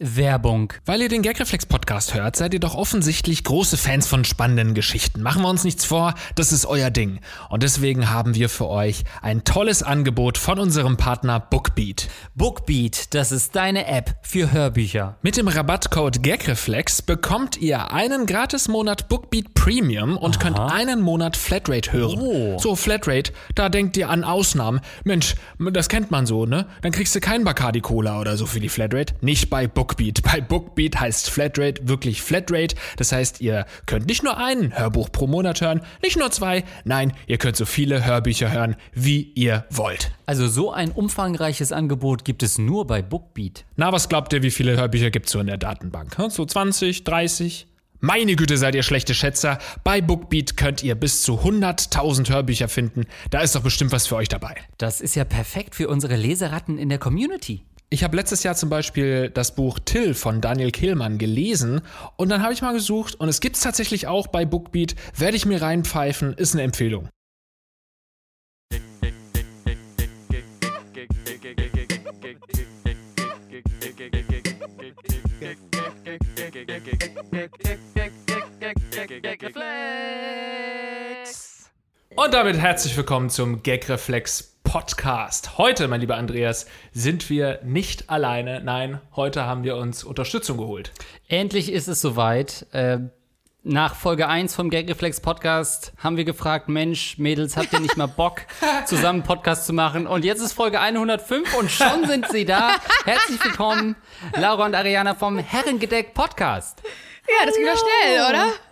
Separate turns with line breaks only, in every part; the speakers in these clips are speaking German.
Werbung.
Weil ihr den Gagreflex Podcast hört, seid ihr doch offensichtlich große Fans von spannenden Geschichten. Machen wir uns nichts vor, das ist euer Ding. Und deswegen haben wir für euch ein tolles Angebot von unserem Partner Bookbeat.
Bookbeat, das ist deine App für Hörbücher.
Mit dem Rabattcode Gagreflex bekommt ihr einen Gratis-Monat Bookbeat Premium und könnt einen Monat Flatrate hören.
Oh.
So, Flatrate, da denkt ihr an Ausnahmen. Mensch, das kennt man so, ne? Dann kriegst du kein Bacardi Cola oder so für die Flatrate. Nicht bei Bookbeat. Bei Bookbeat heißt Flatrate wirklich Flatrate. Das heißt, ihr könnt nicht nur ein Hörbuch pro Monat hören, nicht nur zwei. Nein, ihr könnt so viele Hörbücher hören, wie ihr wollt.
Also so ein umfangreiches Angebot gibt es nur bei Bookbeat.
Na, was glaubt ihr, wie viele Hörbücher gibt's so in der Datenbank? Hm, So 20, 30? Meine Güte, seid ihr schlechte Schätzer. Bei Bookbeat könnt ihr bis zu 100.000 Hörbücher finden. Da ist doch bestimmt was für euch dabei.
Das ist ja perfekt für unsere Leseratten in der Community.
Ich habe letztes Jahr zum Beispiel das Buch Till von Daniel Kehlmann gelesen und dann habe ich mal gesucht und es gibt's tatsächlich auch bei Bookbeat. Werde ich mir reinpfeifen, ist eine Empfehlung. Und damit herzlich willkommen zum Gagreflex Podcast. Heute, mein lieber Andreas, sind wir nicht alleine. Nein, heute haben wir uns Unterstützung geholt.
Endlich ist es soweit. Äh, nach Folge 1 vom Gagreflex Podcast haben wir gefragt, Mensch, Mädels, habt ihr nicht mal Bock, zusammen einen Podcast zu machen? Und jetzt ist Folge 105 und schon sind sie da. Herzlich willkommen, Laura und Ariana vom Herrengedeck Podcast.
Ja, das geht doch schnell, oder?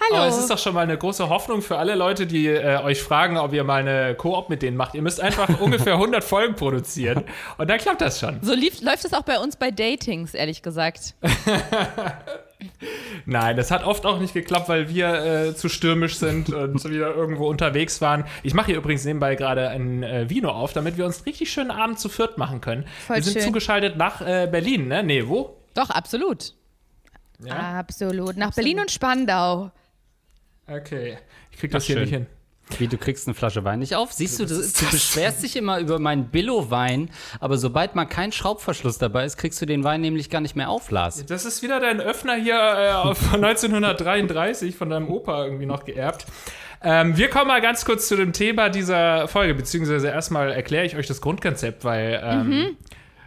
Hallo.
Aber es ist doch schon mal eine große Hoffnung für alle Leute, die äh, euch fragen, ob ihr mal eine Koop mit denen macht. Ihr müsst einfach ungefähr 100 Folgen produzieren und dann klappt das schon.
so lief, läuft es auch bei uns bei Datings, ehrlich gesagt.
Nein, das hat oft auch nicht geklappt, weil wir äh, zu stürmisch sind und so wieder irgendwo unterwegs waren. Ich mache hier übrigens nebenbei gerade ein äh, Vino auf, damit wir uns einen richtig schönen Abend zu viert machen können.
Voll
wir sind
schön.
zugeschaltet nach äh, Berlin, ne? Nee, wo?
Doch, absolut.
Ja?
Absolut. Nach Berlin und Spandau.
Okay. Ich krieg das
Ach,
hier
schön.
nicht hin.
Wie, du kriegst eine Flasche Wein nicht auf? Siehst du, du, du beschwerst dich immer über meinen Billo-Wein, aber sobald mal kein Schraubverschluss dabei ist, kriegst du den Wein nämlich gar nicht mehr auf, Lars.
Das ist wieder dein Öffner hier äh, von 1933 von deinem Opa irgendwie noch geerbt. Ähm, wir kommen mal ganz kurz zu dem Thema dieser Folge, beziehungsweise erstmal erkläre ich euch das Grundkonzept, weil, ähm,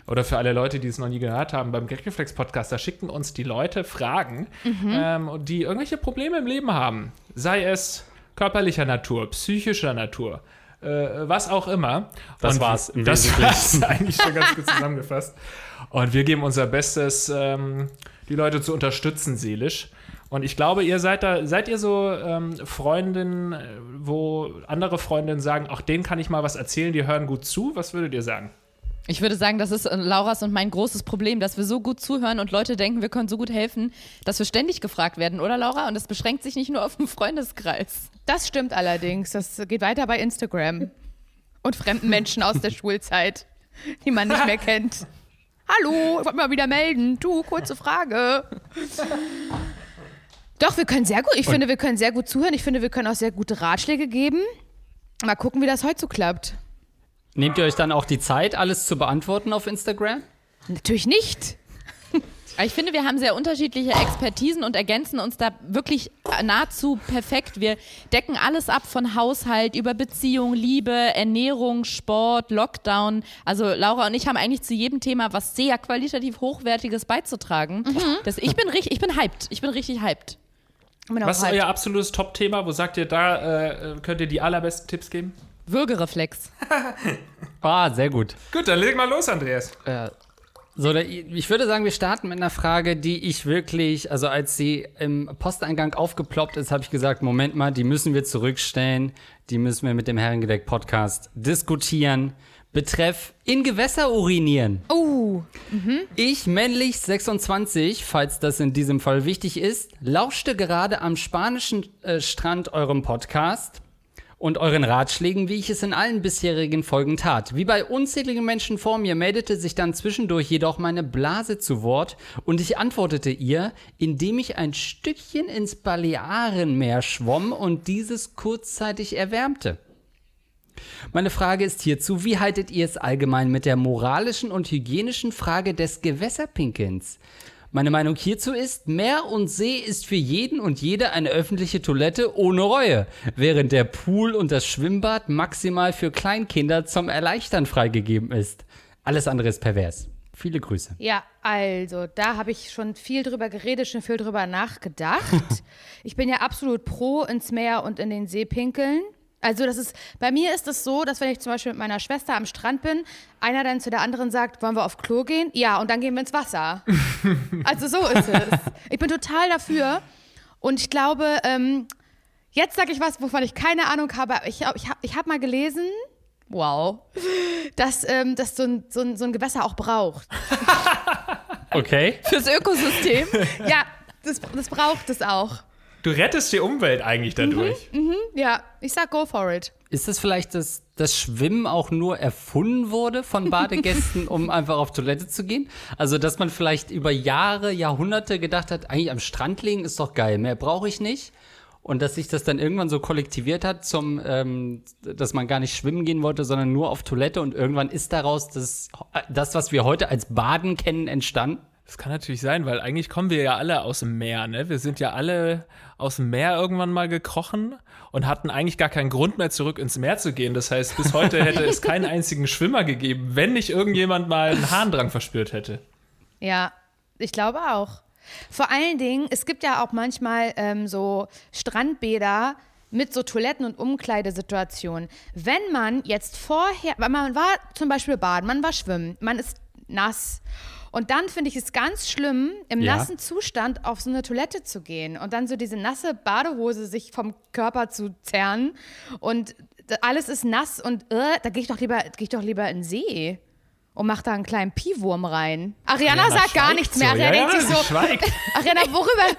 oder für alle Leute, die es noch nie gehört haben, beim Gagreflex Podcast, da schicken uns die Leute Fragen, ähm, die irgendwelche Probleme im Leben haben. Sei es körperlicher Natur, psychischer Natur, äh, was auch immer.
Das war's im
Das
Wesentlichen.
war's eigentlich schon ganz gut zusammengefasst. Und wir geben unser Bestes, ähm, die Leute zu unterstützen seelisch. Und ich glaube, ihr seid da, seid ihr so ähm, Freundinnen, wo andere Freundinnen sagen, auch denen kann ich mal was erzählen, die hören gut zu. Was würdet ihr sagen?
Ich würde sagen, das ist äh, Lauras und mein großes Problem, dass wir so gut zuhören und Leute denken, wir können so gut helfen, dass wir ständig gefragt werden, oder Laura? Und das beschränkt sich nicht nur auf den Freundeskreis.
Das stimmt allerdings. Das geht weiter bei Instagram. Und fremden Menschen aus der Schulzeit, die man nicht mehr kennt. Hallo, ich wollte mal wieder melden. Du, kurze Frage. Doch, wir können sehr gut, ich finde, wir können sehr gut zuhören. Ich finde, wir können auch sehr gute Ratschläge geben. Mal gucken, wie das heute so klappt.
Nehmt ihr euch dann auch die Zeit, alles zu beantworten auf Instagram?
Natürlich nicht.
Ich finde, wir haben sehr unterschiedliche Expertisen und ergänzen uns da wirklich nahezu perfekt. Wir decken alles ab von Haushalt über Beziehung, Liebe, Ernährung, Sport, Lockdown. Also Laura und ich haben eigentlich zu jedem Thema was sehr qualitativ hochwertiges beizutragen. Das, ich bin richtig, ich bin hyped. Ich bin richtig hyped.
Ich bin
Was ist
hyped.
euer absolutes Top-Thema? Wo sagt ihr, da äh, könnt ihr die allerbesten Tipps geben?
Würgereflex.
Ah, sehr gut.
Gut, dann leg mal los, Andreas.
So, da, ich würde sagen, wir starten mit einer Frage, die ich wirklich, also als sie im Posteingang aufgeploppt ist, habe ich gesagt, Moment mal, die müssen wir zurückstellen, die müssen wir mit dem Herrengedeck Podcast diskutieren. Betreff in Gewässer urinieren.
Oh,
Ich, männlich 26, falls das in diesem Fall wichtig ist, lauschte gerade am spanischen äh, Strand eurem Podcast und euren Ratschlägen, wie ich es in allen bisherigen Folgen tat. Wie bei unzähligen Menschen vor mir meldete sich dann zwischendurch jedoch meine Blase zu Wort und ich antwortete ihr, indem ich ein Stückchen ins Balearenmeer schwamm und dieses kurzzeitig erwärmte. Meine Frage ist hierzu, wie haltet ihr es allgemein mit der moralischen und hygienischen Frage des Gewässerpinkelns? Meine Meinung hierzu ist, Meer und See ist für jeden und jede eine öffentliche Toilette ohne Reue, während der Pool und das Schwimmbad maximal für Kleinkinder zum Erleichtern freigegeben ist. Alles andere ist pervers. Viele Grüße.
Ja, also da habe ich schon viel drüber geredet, schon viel drüber nachgedacht. ich bin ja absolut pro ins Meer und in den See pinkeln. Also das ist, bei mir ist es so, dass wenn ich zum Beispiel mit meiner Schwester am Strand bin, einer dann zu der anderen sagt, wollen wir auf Klo gehen? Ja, und dann gehen wir ins Wasser. also so ist es. Ich bin total dafür. Und ich glaube, ähm, jetzt sage ich was, wovon ich keine Ahnung habe. Ich, ich habe ich hab mal gelesen, wow, dass ähm, das so ein, so, ein, so ein Gewässer auch braucht.
Okay.
Fürs Ökosystem.
Ja, das, das braucht es auch.
Du rettest die Umwelt eigentlich dadurch.
Ja, ich sag go for it.
Ist es vielleicht, dass das Schwimmen auch nur erfunden wurde von Badegästen, um einfach auf Toilette zu gehen? Also, dass man vielleicht über Jahre, Jahrhunderte gedacht hat, eigentlich am Strand liegen ist doch geil, mehr brauche ich nicht. Und dass sich das dann irgendwann so kollektiviert hat, zum, ähm, dass man gar nicht schwimmen gehen wollte, sondern nur auf Toilette. Und irgendwann ist daraus das, das was wir heute als Baden kennen, entstanden.
Das kann natürlich sein, weil eigentlich kommen wir ja alle aus dem Meer, ne? Wir sind ja alle aus dem Meer irgendwann mal gekrochen und hatten eigentlich gar keinen Grund mehr zurück ins Meer zu gehen. Das heißt, bis heute hätte es keinen einzigen Schwimmer gegeben, wenn nicht irgendjemand mal einen Harndrang verspürt hätte.
Ja, ich glaube auch. Vor allen Dingen, es gibt ja auch manchmal ähm, so Strandbäder mit so Toiletten- und Umkleidesituationen. Wenn man jetzt vorher, weil man war zum Beispiel baden, man war schwimmen, man ist nass. Und dann finde ich es ganz schlimm, im
Ja.
nassen Zustand auf so eine Toilette zu gehen und dann so diese nasse Badehose sich vom Körper zu zerren und alles ist nass und äh, da gehe ich doch lieber, gehe ich doch lieber in den See und mach da einen kleinen Piewurm rein. Ariana,
Ariana
sagt gar nichts
so.
mehr. Ariana
Ja,
denkt
ja,
sich so,
schweigt.
Ariana, worüber,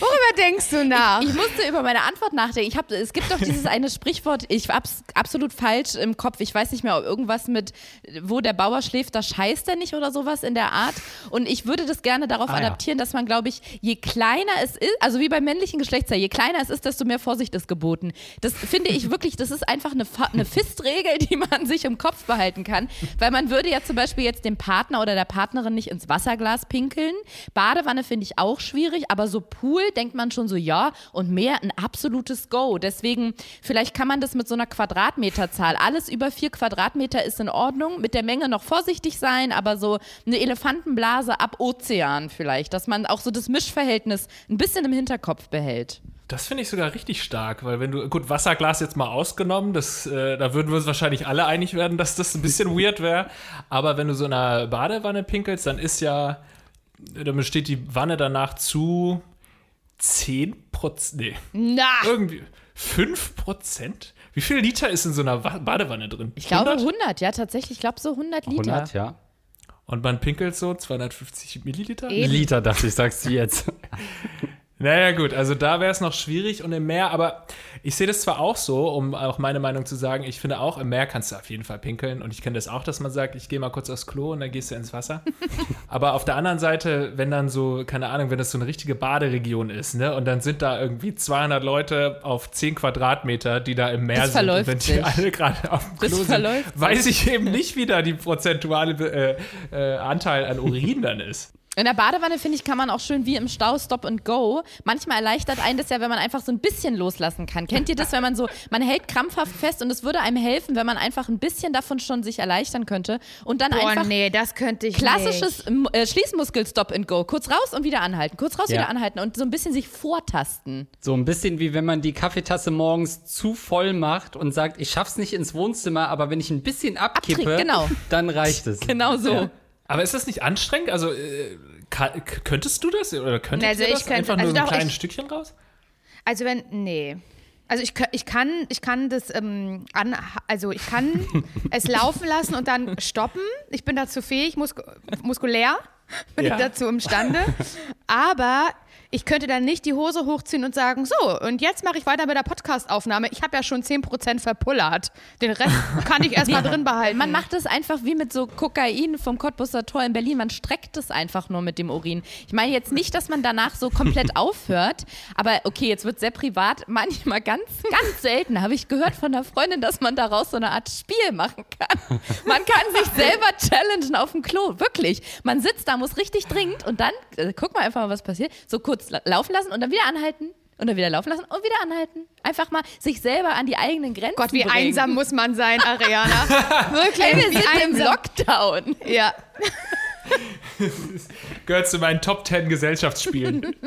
worüber denkst du nach?
Ich musste über meine Antwort nachdenken. Ich hab, es gibt doch dieses eine Sprichwort, ich hab's absolut falsch im Kopf. Ich weiß nicht mehr, ob irgendwas mit, wo der Bauer schläft, da scheißt er nicht oder sowas in der Art. Und ich würde das gerne darauf
Ah, ja.
adaptieren, dass man, glaube ich, je kleiner es ist, also wie beim männlichen Geschlechtsteil, je kleiner es ist, desto mehr Vorsicht ist geboten. Das finde ich wirklich, das ist einfach eine, eine Fistregel, die man sich im Kopf behalten kann. Weil man würde ja zum Beispiel jetzt dem Partner oder der Partnerin nicht ins Wasserglas pinkeln. Badewanne finde ich auch schwierig, aber so Pool denkt man schon so, ja, und mehr ein absolutes Go. Deswegen, vielleicht kann man das mit so einer Quadratmeterzahl. Alles über vier Quadratmeter ist in Ordnung. Mit der Menge noch vorsichtig sein, aber so eine Elefantenblase ab Ozean vielleicht, dass man auch so das Mischverhältnis ein bisschen im Hinterkopf behält.
Das finde ich sogar richtig stark, weil wenn du, gut, Wasserglas jetzt mal ausgenommen, das, äh, da würden wir uns wahrscheinlich alle einig werden, dass das ein bisschen weird wäre. Aber wenn du so in einer Badewanne pinkelst, dann ist ja, dann besteht die Wanne danach zu 10 Prozent, nee,
Na,
irgendwie 5 Prozent? Wie viel Liter ist in so einer Wa- Badewanne drin?
Ich glaube
100?
100, ja, tatsächlich. Ich glaube so 100 Liter.
100, ja.
Und man pinkelt so 250 Milliliter?
Eben.
Liter, dachte ich, sagst du jetzt.
Naja, gut, also da wäre es noch schwierig und im Meer, aber ich sehe das zwar auch so, um auch meine Meinung zu sagen, ich finde auch, im Meer kannst du auf jeden Fall pinkeln und ich kenne das auch, dass man sagt, ich gehe mal kurz aufs Klo und dann gehst du ins Wasser. aber auf der anderen Seite, wenn dann so, keine Ahnung, wenn das so eine richtige Baderegion ist, ne, und dann sind da irgendwie 200 Leute auf 10 Quadratmeter, die da im Meer
Das
sind und wenn die alle gerade auf dem
Das
Klo sind,
verläuft sich.
weiß ich eben nicht, wie da die prozentuale äh, äh, Anteil an Urin dann ist.
In der Badewanne, finde ich, kann man auch schön wie im Stau Stop and Go. Manchmal erleichtert einen das ja, wenn man einfach so ein bisschen loslassen kann. Kennt ihr das, wenn man so, man hält krampfhaft fest und es würde einem helfen, wenn man einfach ein bisschen davon schon sich erleichtern könnte und dann
boah,
einfach
nee, das könnte ich
klassisches äh, Schließmuskel Stop and Go. Kurz raus und wieder anhalten, kurz raus,
Ja.
wieder anhalten und so ein bisschen sich vortasten.
So ein bisschen wie wenn man die Kaffeetasse morgens zu voll macht und sagt, ich schaff's nicht ins Wohnzimmer, aber wenn ich ein bisschen abkippe,
Abtrink, genau.
dann reicht es.
Genau so.
Ja.
Aber ist das nicht anstrengend? Also, äh, könntest du das? Oder könntest
Also
du das?
könnte-
Einfach nur
also
so ein kleines
ich-
Stückchen raus?
Also wenn, nee. Also ich, ich kann, ich kann das ähm, an, also ich kann es laufen lassen und dann stoppen. Ich bin dazu fähig, musk muskulär bin
Ja.
ich dazu imstande. Aber ich könnte dann nicht die Hose hochziehen und sagen, so, und jetzt mache ich weiter mit der Podcast-Aufnahme. Ich habe ja schon 10% verpullert. Den Rest kann ich erstmal drin behalten.
Man macht es einfach wie mit so Kokain vom Cottbusser Tor in Berlin. Man streckt es einfach nur mit dem Urin. Ich meine jetzt nicht, dass man danach so komplett aufhört, aber okay, jetzt wird sehr privat. Manchmal ganz, ganz selten habe ich gehört von einer Freundin, dass man daraus so eine Art Spiel machen kann. Man kann sich selber challengen auf dem Klo. Wirklich. Man sitzt da, muss richtig dringend und dann, äh, guck mal einfach mal, was passiert. So kurz la laufen lassen und dann wieder anhalten. Und dann wieder laufen lassen und wieder anhalten. Einfach mal sich selber an die eigenen Grenzen
Gott, wie
bringen.
einsam muss man sein, Ariana. Wirklich,
Ey, wir
wie
sind im
einsam.
Lockdown.
Ja.
Gehört zu meinen Top 10 Gesellschaftsspielen.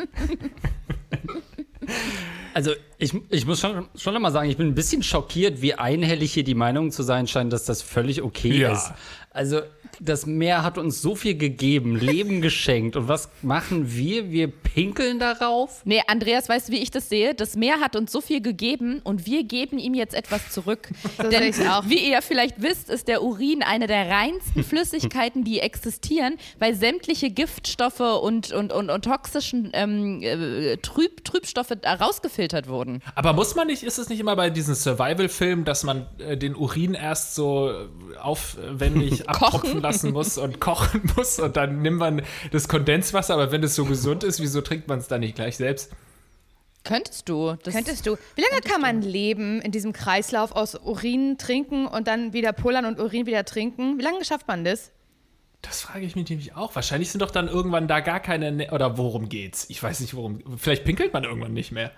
Also ich, ich muss schon, schon noch mal sagen, ich bin ein bisschen schockiert, wie einhellig hier die Meinung zu sein scheint, dass das völlig okay
Ja.
ist. Also das Meer hat uns so viel gegeben, Leben geschenkt. Und was machen wir? Wir pinkeln darauf?
Nee, Andreas, weißt du, wie ich das sehe? Das Meer hat uns so viel gegeben und wir geben ihm jetzt etwas zurück.
So
Denn,
sehe ich's auch.
wie ihr ja vielleicht wisst, ist der Urin eine der reinsten Flüssigkeiten, die existieren, weil sämtliche Giftstoffe und, und, und, und toxischen ähm, äh, Trüb, Trübstoffe da rausgefiltert wurden.
Aber muss man nicht, ist es nicht immer bei diesen Survival-Filmen, dass man äh, den Urin erst so äh, aufwendig abtropfen lassen muss und kochen muss und dann nimmt man das Kondenswasser, aber wenn es so gesund ist, wieso trinkt man es dann nicht gleich selbst?
Könntest du? Das
Könntest du. Wie lange kann man leben in diesem Kreislauf aus Urin trinken und dann wieder pullern und Urin wieder trinken? Wie lange schafft man das?
Das frage ich mich nämlich auch. Wahrscheinlich sind doch dann irgendwann da gar keine, ne oder worum geht's? Ich weiß nicht, worum. Vielleicht pinkelt man irgendwann nicht mehr.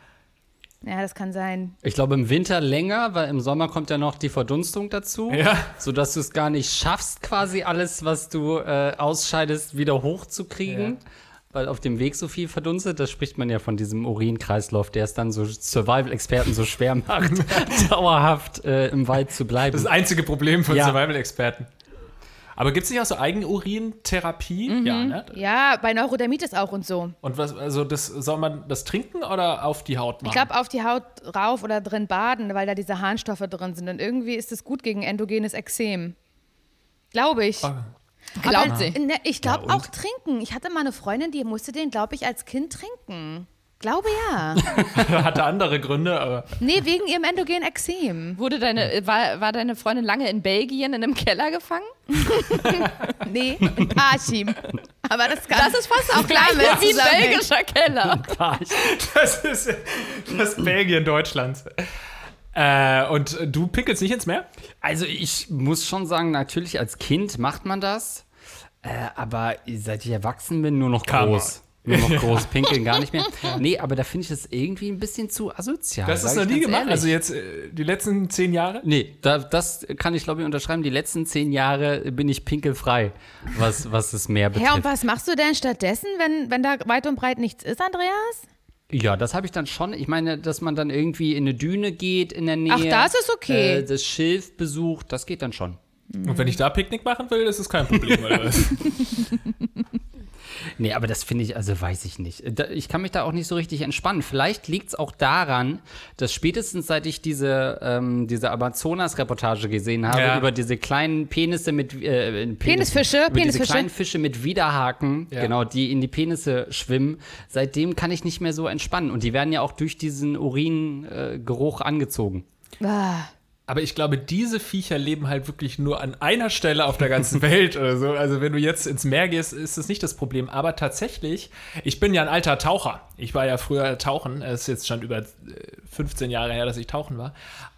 Ja, das kann sein.
Ich glaube im Winter länger, weil im Sommer kommt ja noch die Verdunstung dazu.
Ja.
Sodass du es gar nicht schaffst, quasi alles, was du äh, ausscheidest, wieder hochzukriegen. Weil auf dem Weg so viel verdunstet, da spricht man ja von diesem Urinkreislauf, der es dann so Survival-Experten so schwer macht, dauerhaft äh, im Wald zu bleiben.
Das ist das einzige Problem von
Ja.
Survival-Experten. Aber gibt es nicht auch so Eigenurintherapie? Ja, ne?
Ja, bei Neurodermitis auch und so.
Und was, also das soll man das trinken oder auf die Haut machen?
Ich glaube, auf die Haut rauf oder drin baden, weil da diese Harnstoffe drin sind. Und irgendwie ist es gut gegen endogenes Exem. Glaube ich.
Ah.
Glaubt
Aber,
sie.
Ne, ich glaube
Ja,
auch trinken. Ich hatte mal eine Freundin, die musste den, glaube ich, als Kind trinken. Glaube ja.
hatte andere Gründe, aber
nee, wegen ihrem endogenen Exem.
Wurde deine, war, war deine Freundin lange in Belgien in einem Keller gefangen?
Nee, Parchim. Aber das kann
Das ist fast auch
klar,
gleich
es
wie ein belgischer Keller.
das ist das Belgien Deutschlands. Äh, und du pinkelst nicht ins Meer?
Also ich muss schon sagen, natürlich als Kind macht man das, äh, aber seit ich erwachsen bin, nur noch
Karma.
groß. Nur noch groß, pinkeln gar nicht mehr. Nee, aber da finde ich das irgendwie ein bisschen zu asozial.
Das ist noch nie gemacht.
ehrlich.
Also jetzt äh, die letzten zehn Jahre?
Nee, da, das kann ich glaube ich unterschreiben. Die letzten zehn Jahre bin ich pinkelfrei, was, was das Meer betrifft.
Ja, und was machst du denn stattdessen, wenn, wenn da weit und breit nichts ist, Andreas?
Ja, das habe ich dann schon. Ich meine, dass man dann irgendwie in eine Düne geht in der Nähe.
Ach, das ist okay.
Äh, das Schilf besucht, das geht dann schon.
Und wenn ich da Picknick machen will, ist es kein Problem, oder was?
Nee, aber das finde ich, also weiß ich nicht. Ich kann mich da auch nicht so richtig entspannen. Vielleicht liegt es auch daran, dass spätestens seit ich diese, ähm, diese Amazonas-Reportage gesehen habe,
Ja.
über diese kleinen Penisse mit äh, Penis,
Penisfische,
über
Penisfische.
diese kleinen Fische mit Widerhaken,
Ja.
genau, die in die Penisse schwimmen, seitdem kann ich nicht mehr so entspannen. Und die werden ja auch durch diesen Uringeruch äh, Geruch angezogen.
Ah.
Aber ich glaube, diese Viecher leben halt wirklich nur an einer Stelle auf der ganzen Welt oder so. Also wenn du jetzt ins Meer gehst, ist das nicht das Problem. Aber tatsächlich, ich bin ja ein alter Taucher. Ich war ja früher tauchen. Es ist jetzt schon über äh, 15 Jahre her, dass ich tauchen war.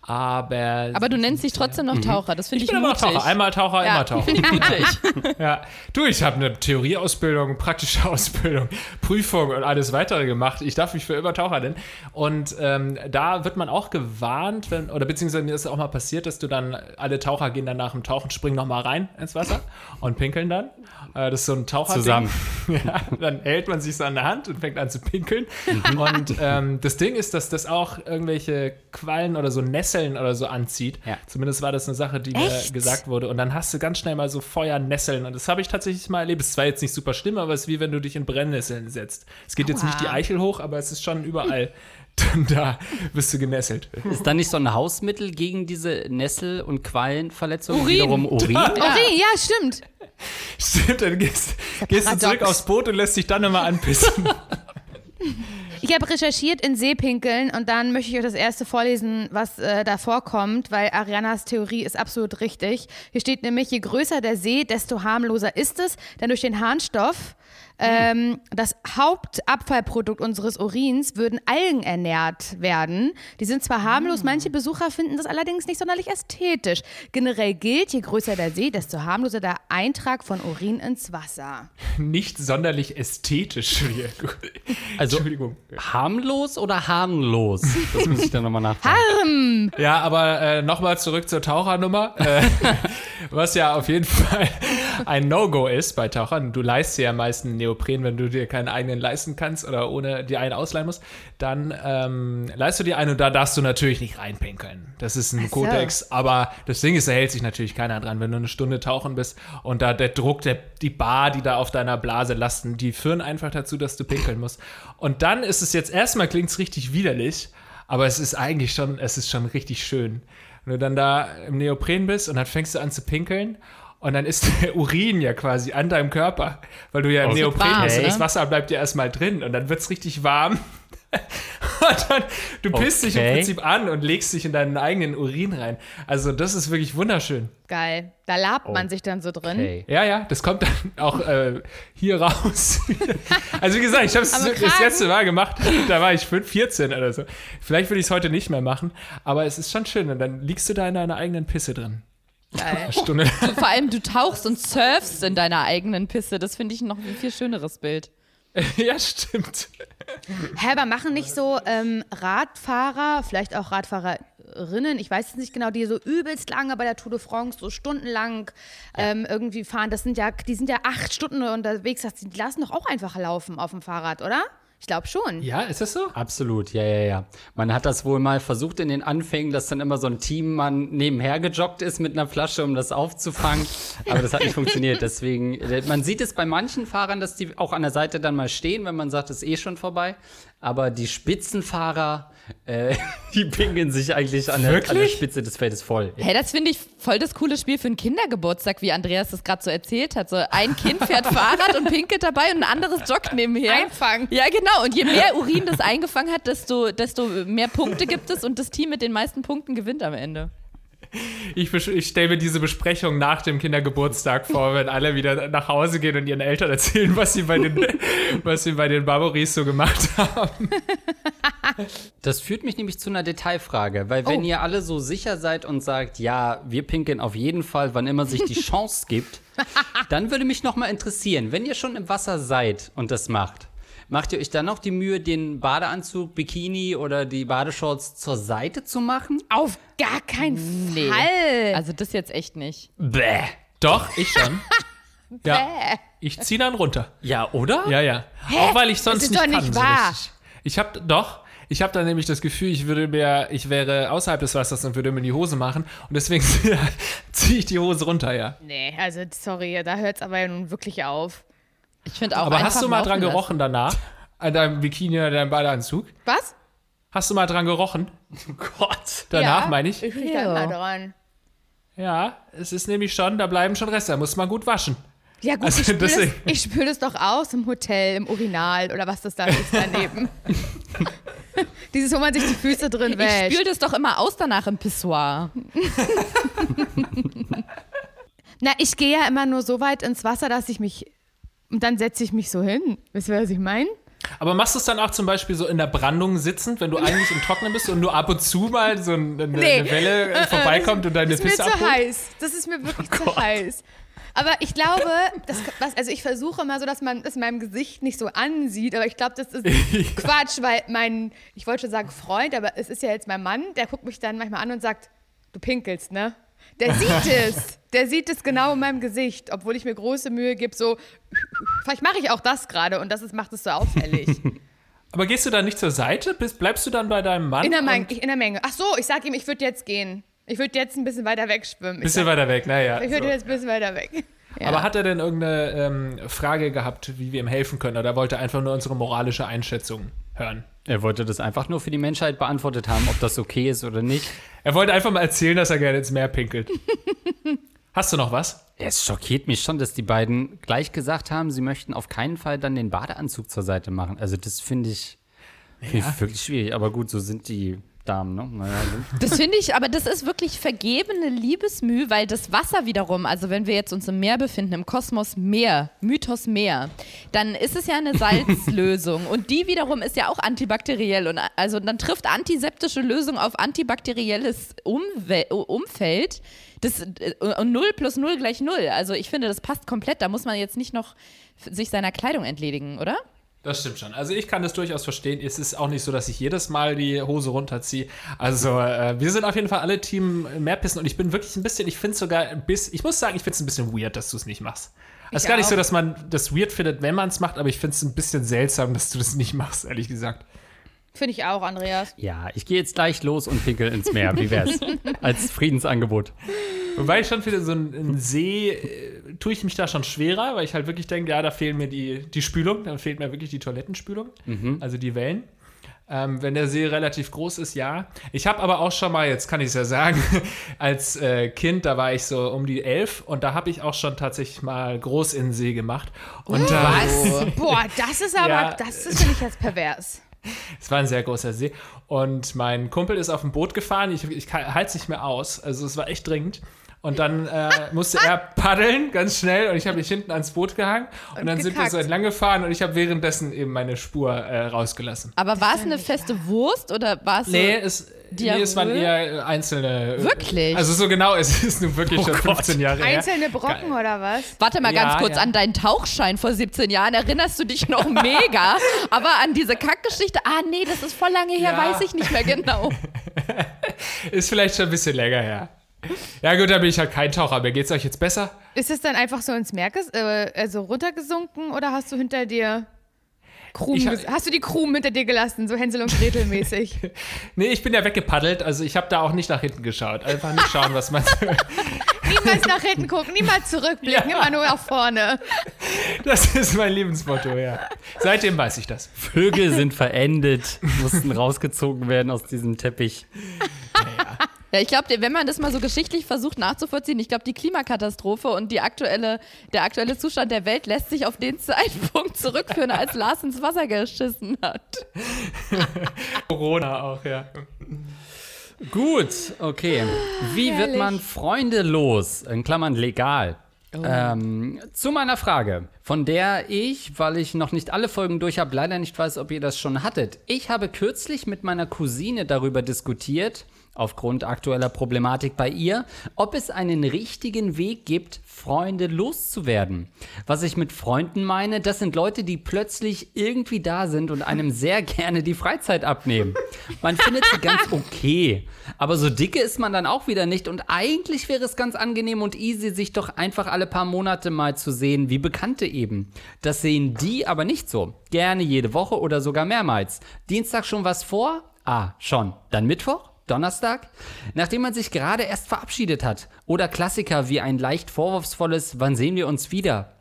Aber,
Aber du nennst dich trotzdem noch Taucher. Das finde
ich
ich,
bin immer
mutig.
Taucher. Einmal Taucher,
ja,
immer Taucher.
Finde ich mutig.
Ja, du, ich habe eine Theorieausbildung, praktische Ausbildung, Prüfung und alles weitere gemacht. Ich darf mich für immer Taucher nennen. Und ähm, da wird man auch gewarnt, wenn, oder beziehungsweise mir ist auch mal passiert, dass du dann, alle Taucher gehen dann nach dem Tauchen, springen nochmal rein ins Wasser und pinkeln dann. Äh, das ist so ein Taucher.
Zusammen.
Ja, dann hält man sich so an der Hand und fängt an zu pinkeln. und ähm, das Ding ist, dass das auch irgendwelche Quallen oder so Nesseln oder so anzieht.
Ja.
Zumindest war das eine Sache, die
Echt?
mir gesagt wurde. Und dann hast du ganz schnell mal so Feuernesseln. Und das habe ich tatsächlich mal erlebt. Es ist zwar jetzt nicht super schlimm, aber es ist wie wenn du dich in Brennnesseln setzt. Es geht jetzt
Aua.
nicht die Eichel hoch, aber es ist schon überall. Dann da bist du genesselt.
Ist da nicht so ein Hausmittel gegen diese Nessel- und Quallenverletzungen?
Urin.
Wiederum Urin?
Okay, ja, stimmt.
Stimmt, dann gehst, gehst du zurück aufs Boot und lässt dich dann nochmal anpissen.
Ich habe recherchiert in Seepinkeln und dann möchte ich euch das erste vorlesen, was äh, da vorkommt, weil Arianas Theorie ist absolut richtig. Hier steht nämlich, je größer der See, desto harmloser ist es, denn durch den Harnstoff ähm, das Hauptabfallprodukt unseres Urins würden Algen ernährt werden. Die sind zwar harmlos, manche Besucher finden das allerdings nicht sonderlich ästhetisch. Generell gilt, je größer der See, desto harmloser der Eintrag von Urin ins Wasser.
Nicht sonderlich ästhetisch.
Also
Entschuldigung.
harmlos oder harmlos? Das muss ich dann nochmal nachfragen.
Ja, aber äh, nochmal zurück zur Tauchernummer. Äh, was ja auf jeden Fall ein No-Go ist bei Tauchern. Du leist dir ja meist einen Neopren, wenn du dir keinen eigenen leisten kannst oder ohne dir einen ausleihen musst. Dann ähm, leist du dir einen und da darfst du natürlich nicht reinpinkeln. Das ist ein
so.
Kodex. Aber das Ding ist, da hält sich natürlich keiner dran. Wenn du eine Stunde tauchen bist und da der Druck, der, die Bar, die da auf deiner Blase lasten, die führen einfach dazu, dass du pinkeln musst. Und dann ist es jetzt erstmal klingt es richtig widerlich, aber es ist eigentlich schon, es ist schon richtig schön. Wenn du dann da im Neopren bist und dann fängst du an zu pinkeln und dann ist der Urin ja quasi an deinem Körper, weil du ja im Neopren bist und
ne?
das Wasser bleibt ja erstmal drin und dann wird es richtig warm. Und dann, du pisst dich im
Okay.
Prinzip an und legst dich in deinen eigenen Urin rein. Also das ist wirklich wunderschön.
Geil. Da labt man sich dann so drin.
Okay.
Ja, ja, das kommt dann auch äh, hier raus. also wie gesagt, ich habe es das letzte Mal gemacht, da war ich 5, 14 oder so. Vielleicht würde ich es heute nicht mehr machen, aber es ist schon schön und dann liegst du da in deiner eigenen Pisse drin.
Geil.
Eine Stunde.
Vor allem, du tauchst und surfst in deiner eigenen Pisse. Das finde ich noch ein viel schöneres Bild.
ja, stimmt.
Hä, aber machen nicht so ähm, Radfahrer, vielleicht auch Radfahrerinnen, ich weiß es nicht genau, die so übelst lange bei der Tour de France, so stundenlang ähm, irgendwie fahren. Das sind ja, die sind ja acht Stunden unterwegs. Das- Die lassen doch auch einfach laufen auf dem Fahrrad, oder? Ich glaube schon.
Ja, ist das so?
Absolut, ja, ja, ja. Man hat das wohl mal versucht in den Anfängen, dass dann immer so ein Teammann nebenher gejoggt ist mit einer Flasche, um das aufzufangen. Aber das hat nicht funktioniert. Deswegen, äh, man sieht es bei manchen Fahrern, dass die auch an der Seite dann mal stehen, wenn man sagt, es ist eh schon vorbei. Aber die Spitzenfahrer, äh, die pinkeln sich eigentlich an der, an der? Spitze des Feldes voll.
Hey, das finde ich voll das coole Spiel für einen Kindergeburtstag, wie Andreas das gerade so erzählt hat. So ein Kind fährt Fahrrad und pinkelt dabei und ein anderes joggt nebenher.
Einfangen.
Ja, genau. Und je mehr Urin das eingefangen hat, desto, desto mehr Punkte gibt es und das Team mit den meisten Punkten gewinnt am Ende.
Ich, ich stelle mir diese Besprechung nach dem Kindergeburtstag vor, wenn alle wieder nach Hause gehen und ihren Eltern erzählen, was sie bei den, was sie bei den Barbaries so gemacht haben.
Das führt mich nämlich zu einer Detailfrage, weil wenn
Oh.
ihr alle so sicher seid und sagt, ja, wir pinkeln auf jeden Fall, wann immer sich die Chance gibt, dann würde mich noch mal interessieren, wenn ihr schon im Wasser seid und das macht, macht ihr euch dann noch die Mühe, den Badeanzug, Bikini oder die Badeshorts zur Seite zu machen?
Auf gar keinen
Nee.
Fall.
Also das jetzt echt nicht.
Bäh.
Doch, ich schon. Ja,
Bäh.
ich ziehe dann runter.
Ja, oder?
Ja, ja. Auch weil ich sonst
ist
nicht
doch
kann.
nicht
so
wahr.
richtig. Ich habe doch, ich habe dann nämlich das Gefühl, ich würde mir, ich wäre außerhalb des Wassers und würde mir die Hose machen und deswegen ziehe ich die Hose runter, ja.
nee, also sorry, da hört es aber ja nun wirklich auf.
Ich finde auch
Aber hast du mal dran
lassen.
gerochen danach? An deinem Bikini oder deinem Badeanzug?
Was?
Hast du mal dran gerochen?
Oh Gott.
Danach
Ja.
meine ich?
Ich riech da
Ja.
mal dran.
Ja, es ist nämlich schon, da bleiben schon Reste, da muss man gut waschen.
Ja gut,
Also
ich spüle das, ich spül das doch aus im Hotel, im Urinal oder was das da ist daneben. Dieses, wo man sich die Füße drin
Ich
wäscht.
spül das doch immer aus danach im Pissoir.
Na, ich gehe ja immer nur so weit ins Wasser, dass ich mich. Und dann setze ich mich so hin. Wisst ihr, was ich meine?
Aber machst du es dann auch zum Beispiel so in der Brandung sitzend, wenn du eigentlich im Trocknen bist und nur ab und zu mal so eine, eine
Nee.
Welle äh, vorbeikommt und deine
Das ist mir
Pisse
zu
abholt?
heiß. Das ist mir wirklich zu heiß. Aber ich glaube, das, was, also ich versuche immer so, dass man es in meinem Gesicht nicht so ansieht, aber ich glaube, das ist Quatsch, weil mein, ich wollte schon sagen Freund, aber es ist ja jetzt mein Mann, der guckt mich dann manchmal an und sagt, du pinkelst, ne? Der sieht es. Der sieht es genau in meinem Gesicht, obwohl ich mir große Mühe gebe, so, vielleicht mache ich auch das gerade und das ist, macht es so auffällig.
Aber gehst du dann nicht zur Seite? Bist, bleibst du dann bei deinem Mann?
In der, Menge, in der Menge. Ach so, ich sag ihm, ich würde jetzt gehen. Ich würde jetzt ein bisschen weiter wegschwimmen. Ich,
bisschen weiter weg, naja.
ich würde
So.
jetzt ein bisschen weiter weg. Ja.
Aber hat er denn irgendeine ähm, Frage gehabt, wie wir ihm helfen können? Oder wollte er einfach nur unsere moralische Einschätzung hören?
Er wollte das einfach nur für die Menschheit beantwortet haben, ob das okay ist oder nicht.
Er wollte einfach mal erzählen, dass er gerne ins Meer pinkelt. Hast du noch was?
Es schockiert mich schon, dass die beiden gleich gesagt haben, sie möchten auf keinen Fall dann den Badeanzug zur Seite machen. Also das finde ich, find ich wirklich schwierig. Aber gut, so sind die Damen, ne? Naja.
Das finde ich, aber das ist wirklich vergebene Liebesmüh, weil das Wasser wiederum, also wenn wir jetzt uns im Meer befinden, im Kosmos Meer, Mythos Meer, dann ist es ja eine Salzlösung und die wiederum ist ja auch antibakteriell und also dann trifft antiseptische Lösung auf antibakterielles Umwel Umfeld. Das, äh, und 0 plus 0 gleich 0. Also ich finde, das passt komplett. Da muss man jetzt nicht noch sich seiner Kleidung entledigen, oder?
Das stimmt schon. Also ich kann das durchaus verstehen. Es ist auch nicht so, dass ich jedes Mal die Hose runterziehe. Also äh, wir sind auf jeden Fall alle Team Meerpissen und ich bin wirklich ein bisschen, ich finde sogar ein bisschen, ich muss sagen, ich finde es ein bisschen weird, dass du es nicht machst. Es ist gar nicht
auch.
so, dass man das weird findet, wenn man es macht, aber ich finde es ein bisschen seltsam, dass du das nicht machst, ehrlich gesagt.
Finde ich auch, Andreas.
Ja, ich gehe jetzt gleich los und pinkel ins Meer. Wie wär's? Als Friedensangebot.
Wobei ich schon finde, so ein, ein See äh, tue ich mich da schon schwerer, weil ich halt wirklich denke, ja, da fehlen mir die, die Spülung, dann fehlt mir wirklich die Toilettenspülung, also die Wellen. Ähm, wenn der See relativ groß ist, ja. Ich habe aber auch schon mal, jetzt kann ich es ja sagen, als äh, Kind, da war ich so um die elf und da habe ich auch schon tatsächlich mal groß in den See gemacht. Und da,
Was? Boah, das ist aber,
Ja.
das ist finde ich jetzt pervers.
Es war ein sehr großer See. Und mein Kumpel ist auf dem Boot gefahren. Ich, ich halte es nicht mehr aus. Also es war echt dringend. Und dann äh, musste er paddeln, ganz schnell. Und ich habe mich hinten ans Boot gehangen. Und,
Und
dann sind wir
gekackt.
so entlang gefahren. Und ich habe währenddessen eben meine Spur äh, rausgelassen.
Aber war es eine feste Wurst oder war es
Nee, es, nee, es waren eher einzelne.
Wirklich?
Also so genau, es ist nun wirklich schon 15 Jahre her.
Einzelne Brocken oder was?
Warte mal ganz
Ja,
kurz
ja.
an deinen Tauchschein vor 17 Jahren. Erinnerst du dich noch mega? Aber an diese Kackgeschichte, ah nee, das ist voll lange her,
Ja.
weiß ich nicht mehr genau.
Ist vielleicht schon ein bisschen länger her. Ja gut, da bin ich halt kein Taucher. Aber geht's euch jetzt besser?
Ist es dann einfach so ins Meer, ges- äh, also runtergesunken oder hast du hinter dir Krumen,
Ich ha-
ges- hast du die Krumen hinter dir gelassen, so Hänsel und Gretel mäßig?
Nee, ich bin ja weggepaddelt. Also ich habe da auch nicht nach hinten geschaut. Einfach nicht schauen, was man...
niemals nach hinten gucken, niemals zurückblicken,
Ja.
immer nur nach vorne.
Das ist mein Lebensmotto, ja. Seitdem weiß ich das.
Vögel sind verendet, mussten rausgezogen werden aus diesem Teppich.
Ja, ich glaube, wenn man das mal so geschichtlich versucht nachzuvollziehen, ich glaube, die Klimakatastrophe und die aktuelle, der aktuelle Zustand der Welt lässt sich auf den Zeitpunkt zurückführen, als Lars ins Wasser geschissen hat.
Corona auch, ja.
Gut, okay. Wie wird man Freunde los? In Klammern legal. Ähm, zu meiner Frage, von der ich, weil ich noch nicht alle Folgen durch habe, leider nicht weiß, ob ihr das schon hattet. Ich habe kürzlich mit meiner Cousine darüber diskutiert, aufgrund aktueller Problematik bei ihr, ob es einen richtigen Weg gibt, Freunde loszuwerden. Was ich mit Freunden meine, das sind Leute, die plötzlich irgendwie da sind und einem sehr gerne die Freizeit abnehmen. Man findet sie ganz okay, aber so dicke ist man dann auch wieder nicht und eigentlich wäre es ganz angenehm und easy, sich doch einfach alle paar Monate mal zu sehen, wie Bekannte eben. Das sehen die aber nicht so. Gerne jede Woche oder sogar mehrmals. Dienstag schon was vor? Ah, schon. Dann Mittwoch? Donnerstag? Nachdem man sich gerade erst verabschiedet hat. Oder Klassiker wie ein leicht vorwurfsvolles Wann sehen wir uns wieder?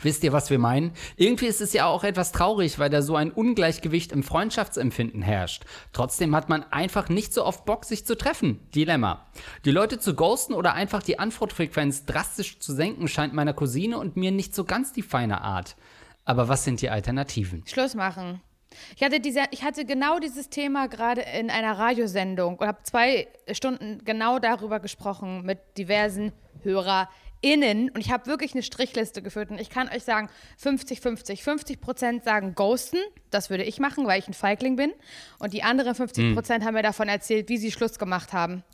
Wisst ihr, was wir meinen? Irgendwie ist es ja auch etwas traurig, weil da so ein Ungleichgewicht im Freundschaftsempfinden herrscht. Trotzdem hat man einfach nicht so oft Bock, sich zu treffen. Dilemma. Die Leute zu ghosten oder einfach die Antwortfrequenz drastisch zu senken, scheint meiner Cousine und mir nicht so ganz die feine Art. Aber was sind die Alternativen?
Schluss machen. Ich hatte, diese, ich hatte genau dieses Thema gerade in einer Radiosendung und habe zwei Stunden genau darüber gesprochen mit diversen HörerInnen. Und ich habe wirklich eine Strichliste geführt. Und ich kann euch sagen, 50-50. 50 Prozent sagen ghosten. Das würde ich machen, weil ich ein Feigling bin. Und die anderen 50 Prozent haben mir davon erzählt, wie sie Schluss gemacht haben.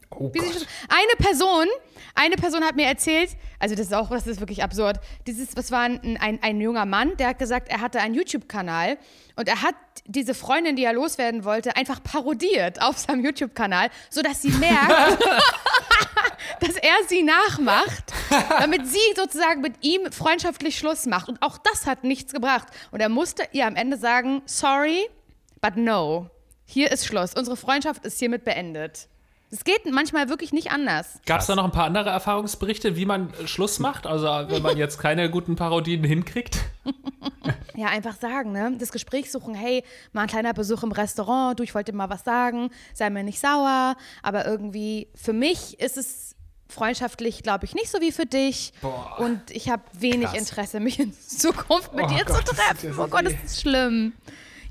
sie Schluss, eine Person, eine Person hat mir erzählt, also das ist auch, das ist wirklich absurd. Dieses, das war ein, ein, ein junger Mann, der hat gesagt, er hatte einen YouTube-Kanal und er hat diese Freundin, die er loswerden wollte, einfach parodiert auf seinem YouTube-Kanal, sodass sie merkt, dass er sie nachmacht, damit sie sozusagen mit ihm freundschaftlich Schluss macht. Und auch das hat nichts gebracht. Und er musste ihr am Ende sagen, sorry, but no. Hier ist Schluss. Unsere Freundschaft ist hiermit beendet. Es geht manchmal wirklich nicht anders.
Gab es da noch ein paar andere Erfahrungsberichte, wie man äh, Schluss macht? Also wenn man jetzt keine guten Parodien hinkriegt?
Ja, einfach sagen, ne? Das Gespräch suchen, hey, mal ein kleiner Besuch im Restaurant, du, ich wollte dir mal was sagen, sei mir nicht sauer, aber irgendwie, für mich ist es freundschaftlich, glaube ich, nicht so wie für dich.
Boah.
Und ich habe wenig
Krass.
Interesse, mich in Zukunft mit
Oh
dir
Gott,
zu treffen. Oh Gott, das ist schlimm.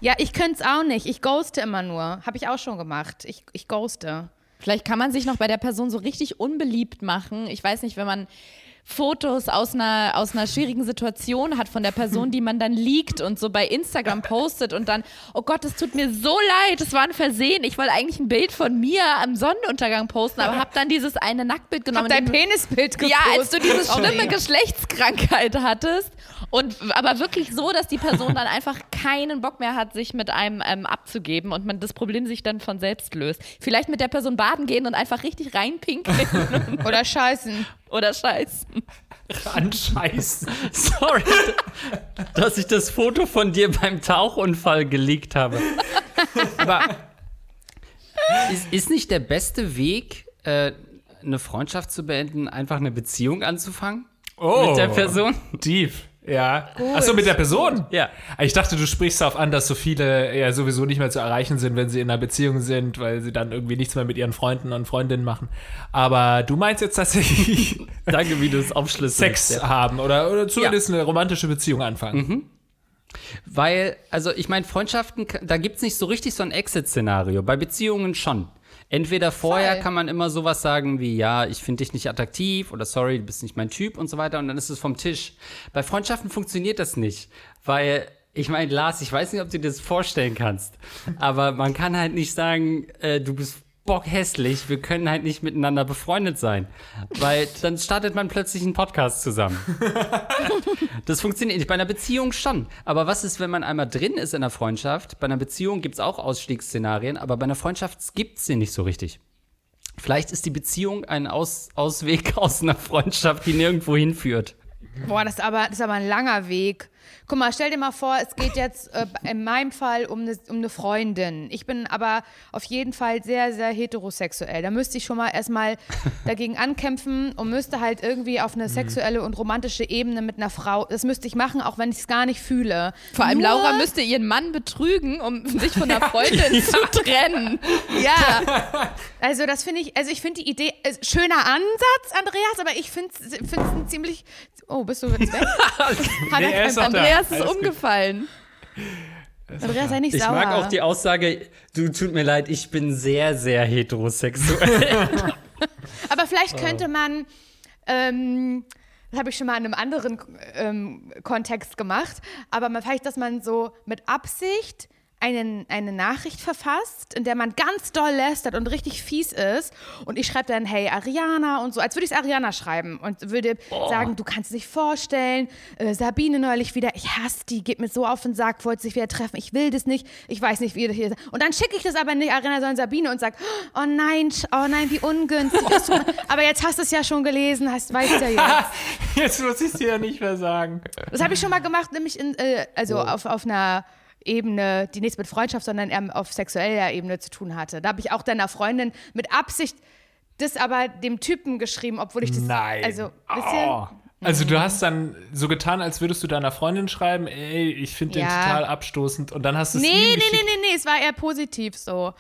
Ja, ich könnte es auch nicht. Ich ghoste immer nur. Habe ich auch schon gemacht. Ich, ich ghoste.
Vielleicht kann man sich noch bei der Person so richtig unbeliebt machen. Ich weiß nicht, wenn man Fotos aus einer, aus einer schwierigen Situation hat von der Person, die man dann liegt und so bei Instagram postet und dann, oh Gott, es tut mir so leid, es war ein Versehen. Ich wollte eigentlich ein Bild von mir am Sonnenuntergang posten, aber habe dann dieses eine Nacktbild genommen.
Hab dein Penisbild gepostet.
Ja, als du diese schlimme. Geschlechtskrankheit hattest. Und aber wirklich so, dass die Person dann einfach keinen Bock mehr hat, sich mit einem ähm, abzugeben und man das Problem sich dann von selbst löst. Vielleicht mit der Person baden gehen und einfach richtig reinpinkeln
Oder scheißen.
Oder scheißen.
Anscheißen.
Sorry, dass ich das Foto von dir beim Tauchunfall geleakt habe. Aber ist, ist nicht der beste Weg, äh, eine Freundschaft zu beenden, einfach eine Beziehung anzufangen?
Oh.
Mit der Person?
Tief. Ja. Achso, mit der Person?
Ja.
Ich dachte, du sprichst darauf an, dass so viele ja sowieso nicht mehr zu erreichen sind, wenn sie in einer Beziehung sind, weil sie dann irgendwie nichts mehr mit ihren Freunden und Freundinnen machen. Aber du meinst jetzt tatsächlich
Danke, wie du es aufschlüsselst.
Sex
Ja.
haben oder, oder zumindest eine romantische Beziehung anfangen.
Weil, also ich meine, Freundschaften, da gibt es nicht so richtig so ein Exit-Szenario. Bei Beziehungen schon. Entweder vorher
Voll.
kann man immer sowas sagen wie, ja, ich finde dich nicht attraktiv oder sorry, du bist nicht mein Typ und so weiter und dann ist es vom Tisch. Bei Freundschaften funktioniert das nicht, weil, ich meine, Lars, ich weiß nicht, ob du dir das vorstellen kannst, aber man kann halt nicht sagen, äh, du bist bockhässlich, wir können halt nicht miteinander befreundet sein, weil dann startet man plötzlich einen Podcast zusammen. Das funktioniert nicht. Bei einer Beziehung schon. Aber was ist, wenn man einmal drin ist in einer Freundschaft? Bei einer Beziehung gibt es auch Ausstiegsszenarien, aber bei einer Freundschaft gibt es sie nicht so richtig. Vielleicht ist die Beziehung ein Aus Ausweg aus einer Freundschaft, die nirgendwo hinführt.
Boah, das ist, aber, das ist aber ein langer Weg. Guck mal, stell dir mal vor, es geht jetzt äh, in meinem Fall um eine, um eine Freundin. Ich bin aber auf jeden Fall sehr, sehr heterosexuell. Da müsste ich schon mal erstmal dagegen ankämpfen und müsste halt irgendwie auf eine sexuelle und romantische Ebene mit einer Frau, das müsste ich machen, auch wenn ich es gar nicht fühle.
Vor allem
Nur-
Laura müsste ihren Mann betrügen, um sich von der Freundin zu trennen.
Ja, also das finde ich, also ich finde die Idee, äh, schöner Ansatz, Andreas, aber ich finde es ein ziemlich, oh, bist du jetzt weg?
Nee, er ist da.
Andreas ist
Alles
umgefallen.
Andreas, sei nicht
Ich
sauer.
mag auch die Aussage, du tut mir leid, ich bin sehr, sehr heterosexuell.
Aber vielleicht könnte man, ähm, das habe ich schon mal in einem anderen ähm, Kontext gemacht, aber man, vielleicht, dass man so mit Absicht einen, eine Nachricht verfasst, in der man ganz doll lästert und richtig fies ist. Und ich schreibe dann, hey, Ariana und so, als würde ich es Ariana schreiben und würde sagen, du kannst es nicht vorstellen. Äh, Sabine neulich wieder, ich hasse die, geht mir so auf den Sack, wollte sich wieder treffen, ich will das nicht, ich weiß nicht, wie das hier ist. Und dann schicke ich das aber nicht Ariana, sondern Sabine und sage, oh nein, oh nein, wie ungünstig. Aber jetzt hast du es ja schon gelesen, hast, weißt ja jetzt.
Jetzt muss ich es dir ja nicht mehr sagen.
Das habe ich schon mal gemacht, nämlich in, äh, also auf, auf einer Ebene, die nichts mit Freundschaft, sondern eher auf sexueller Ebene zu tun hatte. Da habe ich auch deiner Freundin mit Absicht das aber dem Typen geschrieben, obwohl ich das.
Nein.
Also, ihr?
Oh. Also du hast dann so getan, als würdest du deiner Freundin schreiben, ey, ich finde den
Ja.
total abstoßend und dann hast du es
Nee,
ihm
nee, nee,
geschickt.
nee, nee, es war eher positiv so.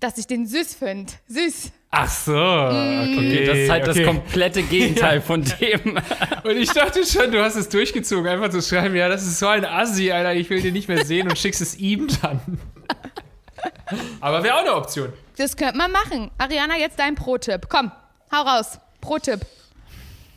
Dass ich den süß finde. Süß.
Ach so,
Mm.
okay.
das ist halt
okay.
das komplette Gegenteil von dem.
Und ich dachte schon, du hast es durchgezogen, einfach zu schreiben, ja, das ist so ein Assi, Alter, ich will den nicht mehr sehen und schickst es ihm dann. Aber wäre auch eine Option.
Das könnte man machen. Ariana, jetzt dein Pro-Tipp. Komm, hau raus. Pro-Tipp.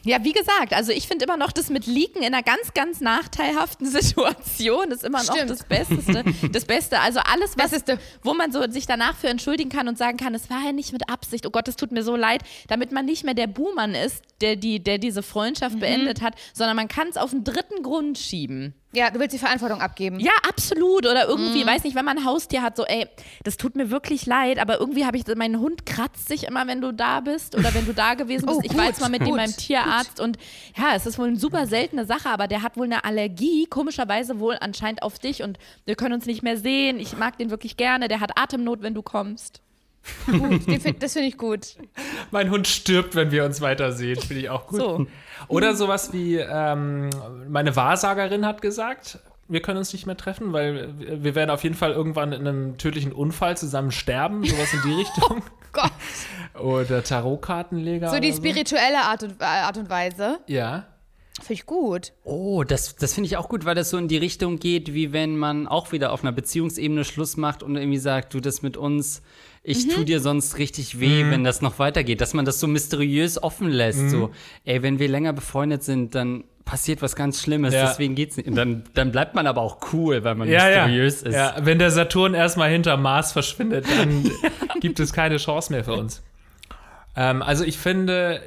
Ja, wie gesagt, also ich finde immer noch das mit Leaken in einer ganz, ganz nachteilhaften Situation ist immer noch
Stimmt.
das Beste. Das Beste. Also alles, was,
Besseste.
wo man so sich danach für entschuldigen kann und sagen kann, es war ja nicht mit Absicht, oh Gott, es tut mir so leid, damit man nicht mehr der Buhmann ist, der, die, der diese Freundschaft
Mhm.
beendet hat, sondern man kann es auf einen dritten Grund schieben.
Ja, du willst die Verantwortung abgeben.
Ja, absolut. Oder irgendwie,
Mhm.
weiß nicht, wenn man ein Haustier hat, so, ey, das tut mir wirklich leid, aber irgendwie habe ich, mein Hund kratzt sich immer, wenn du da bist oder wenn du da gewesen bist.
Oh,
ich war
gut,
jetzt mal mit dem
gut,
beim Tierarzt und ja, es ist wohl eine super seltene Sache, aber der hat wohl eine Allergie, komischerweise wohl anscheinend auf dich und wir können uns nicht mehr sehen. Ich mag den wirklich gerne. Der hat Atemnot, wenn du kommst.
Gut, find, das finde ich gut.
Mein Hund stirbt, wenn wir uns weitersehen, finde ich auch gut.
So.
Oder sowas wie, ähm, meine Wahrsagerin hat gesagt, wir können uns nicht mehr treffen, weil wir werden auf jeden Fall irgendwann in einem tödlichen Unfall zusammen sterben, sowas in die Richtung.
Gott.
Oder Tarotkartenleger.
So die spirituelle Art und, äh, Art und Weise.
Ja.
Finde ich gut.
Oh, das, das finde ich auch gut, weil das so in die Richtung geht, wie wenn man auch wieder auf einer Beziehungsebene Schluss macht und irgendwie sagt, du das mit uns, ich
Mhm.
tu dir sonst richtig weh, wenn das noch weitergeht. Dass man das so mysteriös offen lässt.
Mhm.
So, ey, wenn wir länger befreundet sind, dann passiert was ganz Schlimmes,
Ja.
deswegen geht's nicht. Und dann, dann bleibt man aber auch cool, weil man
Ja, ja.
mysteriös ist.
ja. Wenn der Saturn erstmal hinter Mars verschwindet, dann gibt es keine Chance mehr für uns. Ähm, also ich finde,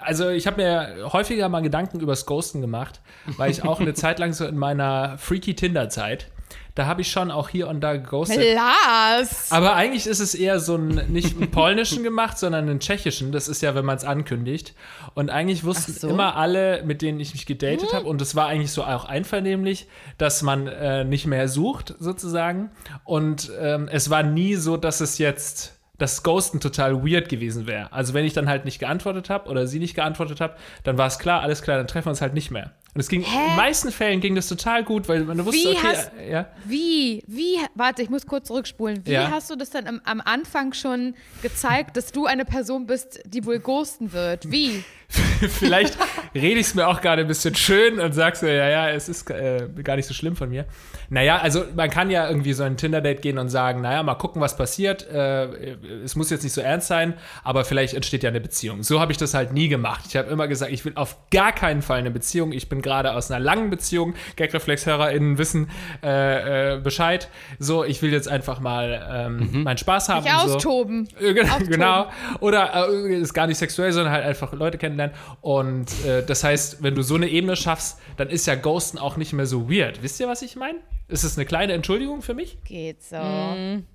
also ich habe mir häufiger mal Gedanken übers Ghosten gemacht, weil ich auch eine Zeit lang so in meiner freaky Tinder-Zeit, da habe ich schon auch hier und da geghostet.
Lars!
Aber eigentlich ist es eher so ein, nicht einen polnischen gemacht, sondern einen tschechischen. Das ist ja, wenn man es ankündigt. Und eigentlich wussten
so.
immer alle, mit denen ich mich gedatet habe, und es war eigentlich so auch einvernehmlich, dass man äh, nicht mehr sucht, sozusagen. Und ähm, es war nie so, dass es jetzt das Ghosten total weird gewesen wäre. Also wenn ich dann halt nicht geantwortet habe oder sie nicht geantwortet habe, dann war es klar, alles klar, dann treffen wir uns halt nicht mehr. Und es ging, in den meisten Fällen ging das total gut, weil man wusste,
Wie
okay,
hast-
ja.
Wie, wie, warte, ich muss kurz zurückspulen. Wie
Ja.
hast du das dann am, am Anfang schon gezeigt, dass du eine Person bist, die wohl ghosten wird? Wie?
Vielleicht rede ich es mir auch gerade ein bisschen schön und sagst so, ja, ja, es ist äh, gar nicht so schlimm von mir. Naja, also man kann ja irgendwie so ein Tinder-Date gehen und sagen, naja, mal gucken, was passiert. Äh, es muss jetzt nicht so ernst sein, aber vielleicht entsteht ja eine Beziehung. So habe ich das halt nie gemacht. Ich habe immer gesagt, ich will auf gar keinen Fall eine Beziehung. Ich bin gerade aus einer langen Beziehung. Gagreflex-HörerInnen wissen äh, äh, Bescheid. So, ich will jetzt einfach mal ähm, meinen Spaß haben. Und so.
austoben.
Äh, Genau,
Austoben.
genau. Oder äh, ist gar nicht sexuell, sondern halt einfach Leute kennenlernen. Und äh, das heißt, wenn du so eine Ebene schaffst, dann ist ja Ghosten auch nicht mehr so weird. Wisst ihr, was ich meine? Ist es eine kleine Entschuldigung für mich?
Geht so.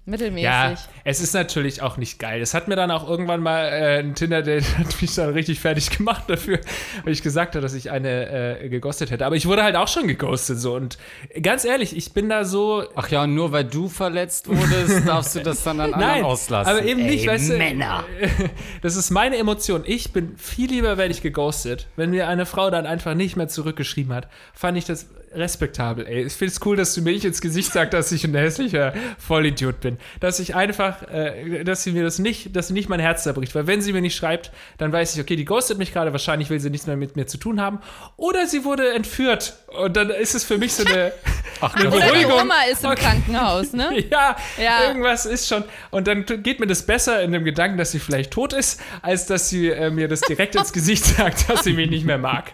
Mittelmäßig.
Ja, es ist natürlich auch nicht geil. Es hat mir dann auch irgendwann mal äh, ein Tinder-Date hat mich dann richtig fertig gemacht dafür, weil ich gesagt habe, dass ich eine äh, geghostet hätte. Aber ich wurde halt auch schon geghostet so. Und ganz ehrlich, ich bin da so,
Ach ja, und nur weil du verletzt wurdest, darfst du das dann an anderen
Nein,
auslassen.
aber eben nicht,
Ey,
weißt du.
Männer.
Das ist meine Emotion. Ich bin viel lieber, werde ich geghostet. Wenn mir eine Frau dann einfach nicht mehr zurückgeschrieben hat, fand ich das respektabel, ey. Ich finde es cool, dass du mir nicht ins Gesicht sagst, dass ich ein hässlicher Vollidiot bin. Dass ich einfach, äh, dass sie mir das nicht, dass sie nicht mein Herz zerbricht. Weil wenn sie mir nicht schreibt, dann weiß ich, okay, die ghostet mich gerade, wahrscheinlich will sie nichts mehr mit mir zu tun haben. Oder sie wurde entführt. Und dann ist es für mich so eine, eine
Oder die
Beruhigung.
Oma ist im Krankenhaus, ne?
Ja,
Ja.
irgendwas ist schon. Und dann geht mir das besser in dem Gedanken, dass sie vielleicht tot ist, als dass sie äh, mir das direkt ins Gesicht sagt, dass sie mich nicht mehr mag.